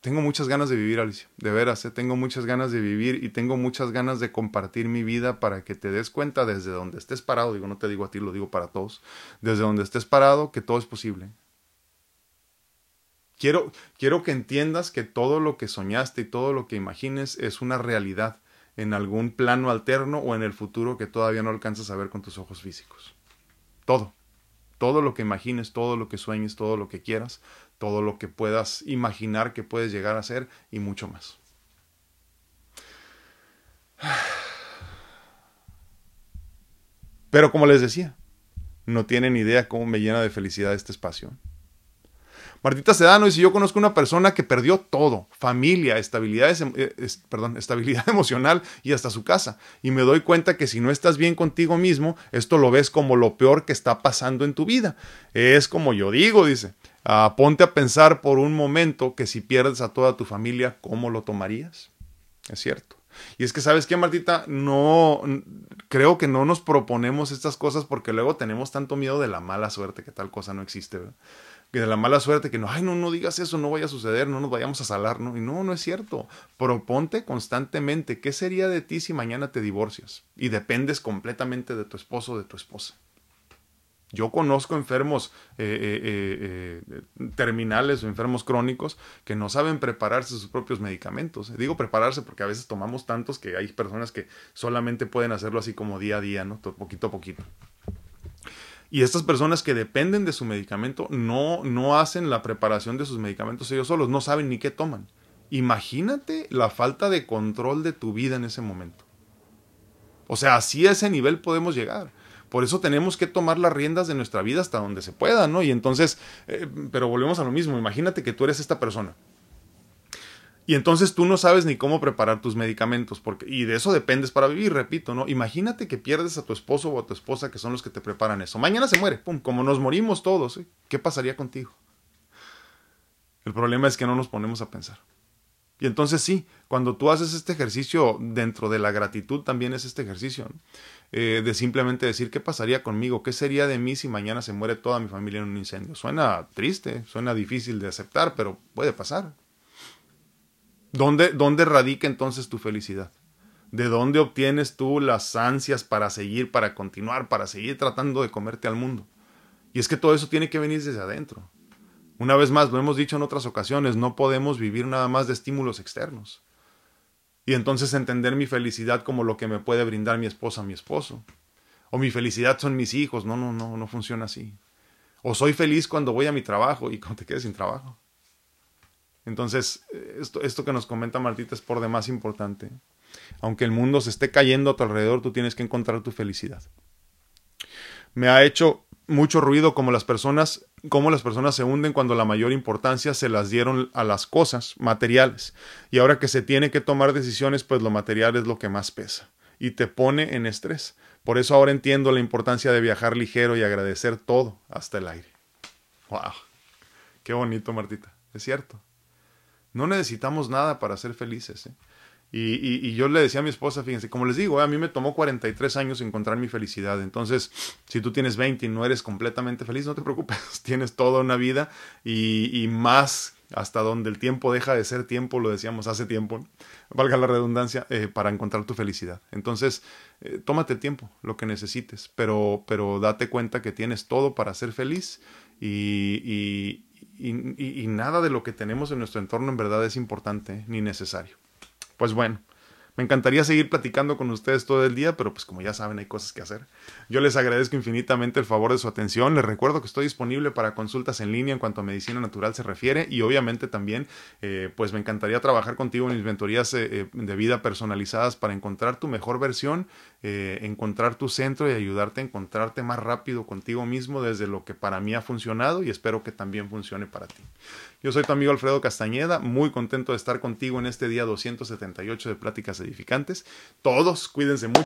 tengo muchas ganas de vivir, Alicia, de veras, ¿eh? tengo muchas ganas de vivir y tengo muchas ganas de compartir mi vida para que te des cuenta desde donde estés parado, digo, no te digo a ti, lo digo para todos, desde donde estés parado que todo es posible. Quiero, quiero que entiendas que todo lo que soñaste y todo lo que imagines es una realidad en algún plano alterno o en el futuro que todavía no alcanzas a ver con tus ojos físicos. Todo. Todo lo que imagines, todo lo que sueñes, todo lo que quieras, todo lo que puedas imaginar que puedes llegar a ser y mucho más. Pero como les decía, no tienen idea cómo me llena de felicidad este espacio. Martita Sedano dice, yo conozco una persona que perdió todo, familia, estabilidad, eh, perdón, estabilidad emocional y hasta su casa. Y me doy cuenta que si no estás bien contigo mismo, esto lo ves como lo peor que está pasando en tu vida. Es como yo digo, dice, ah, ponte a pensar por un momento que si pierdes a toda tu familia, ¿cómo lo tomarías? Es cierto. Y es que, ¿sabes qué, Martita? No, creo que no nos proponemos estas cosas porque luego tenemos tanto miedo de la mala suerte que tal cosa no existe. ¿verdad? que de la mala suerte, que no, ay, no, no digas eso, no vaya a suceder, no nos vayamos a salar, ¿no? Y no, no es cierto. Proponte constantemente, ¿qué sería de ti si mañana te divorcias? Y dependes completamente de tu esposo o de tu esposa. Yo conozco enfermos eh, eh, eh, terminales o enfermos crónicos que no saben prepararse sus propios medicamentos. Digo prepararse porque a veces tomamos tantos que hay personas que solamente pueden hacerlo así como día a día, ¿no? Poquito a poquito. Y estas personas que dependen de su medicamento no, no hacen la preparación de sus medicamentos ellos solos, no saben ni qué toman. Imagínate la falta de control de tu vida en ese momento. O sea, así a ese nivel podemos llegar. Por eso tenemos que tomar las riendas de nuestra vida hasta donde se pueda, ¿no? Y entonces, eh, pero volvemos a lo mismo. Imagínate que tú eres esta persona y entonces tú no sabes ni cómo preparar tus medicamentos, porque, y de eso dependes para vivir, repito, ¿no? Imagínate que pierdes a tu esposo o a tu esposa que son los que te preparan eso. Mañana se muere, pum, como nos morimos todos, ¿eh? ¿qué pasaría contigo? El problema es que no nos ponemos a pensar. Y entonces sí, cuando tú haces este ejercicio dentro de la gratitud, también es este ejercicio, eh, de simplemente decir, ¿qué pasaría conmigo? ¿Qué sería de mí si mañana se muere toda mi familia en un incendio? Suena triste, suena difícil de aceptar, pero puede pasar. ¿Dónde, ¿Dónde radica entonces tu felicidad? ¿De dónde obtienes tú las ansias para seguir, para continuar, para seguir tratando de comerte al mundo? Y es que todo eso tiene que venir desde adentro. Una vez más, lo hemos dicho en otras ocasiones, no podemos vivir nada más de estímulos externos. y entonces entender mi felicidad como lo que me puede brindar mi esposa, mi esposo. O mi felicidad son mis hijos. No, no, no, no funciona así. O soy feliz cuando voy a mi trabajo y cuando te quedes sin trabajo. Entonces, esto, esto que nos comenta Martita es por demás importante. Aunque el mundo se esté cayendo a tu alrededor, tú tienes que encontrar tu felicidad. Me ha hecho mucho ruido como las personas, cómo las personas se hunden cuando la mayor importancia se las dieron a las cosas materiales. Y ahora que se tiene que tomar decisiones, pues lo material es lo que más pesa y te pone en estrés. Por eso ahora entiendo la importancia de viajar ligero y agradecer todo, hasta el aire. ¡Wow! Qué bonito, Martita. Es cierto. No necesitamos nada para ser felices. ¿eh? Y, y, yo le decía a mi esposa, fíjense, como les digo, a mí me tomó 43 años encontrar mi felicidad. Entonces, si tú tienes 20 y no eres completamente feliz, no te preocupes, tienes toda una vida y, y más hasta donde el tiempo deja de ser tiempo, lo decíamos hace tiempo, valga la redundancia, eh, para encontrar tu felicidad. Entonces, eh, tómate el tiempo, lo que necesites, pero, pero date cuenta que tienes todo para ser feliz y, y, y, y nada de lo que tenemos en nuestro entorno en verdad es importante ni necesario pues bueno, me encantaría seguir platicando con ustedes todo el día, pero pues como ya saben hay cosas que hacer. Yo les agradezco infinitamente el favor de su atención. Les recuerdo que estoy disponible para consultas en línea en cuanto a medicina natural se refiere y obviamente también eh, pues me encantaría trabajar contigo en mis mentorías eh, eh, de vida personalizadas para encontrar tu mejor versión, encontrar tu centro y ayudarte a encontrarte más rápido contigo mismo desde lo que para mí ha funcionado y espero que también funcione para ti. Yo soy tu amigo Alfredo Castañeda, muy contento de estar contigo en este día 278 de Pláticas Edificantes. Todos cuídense mucho.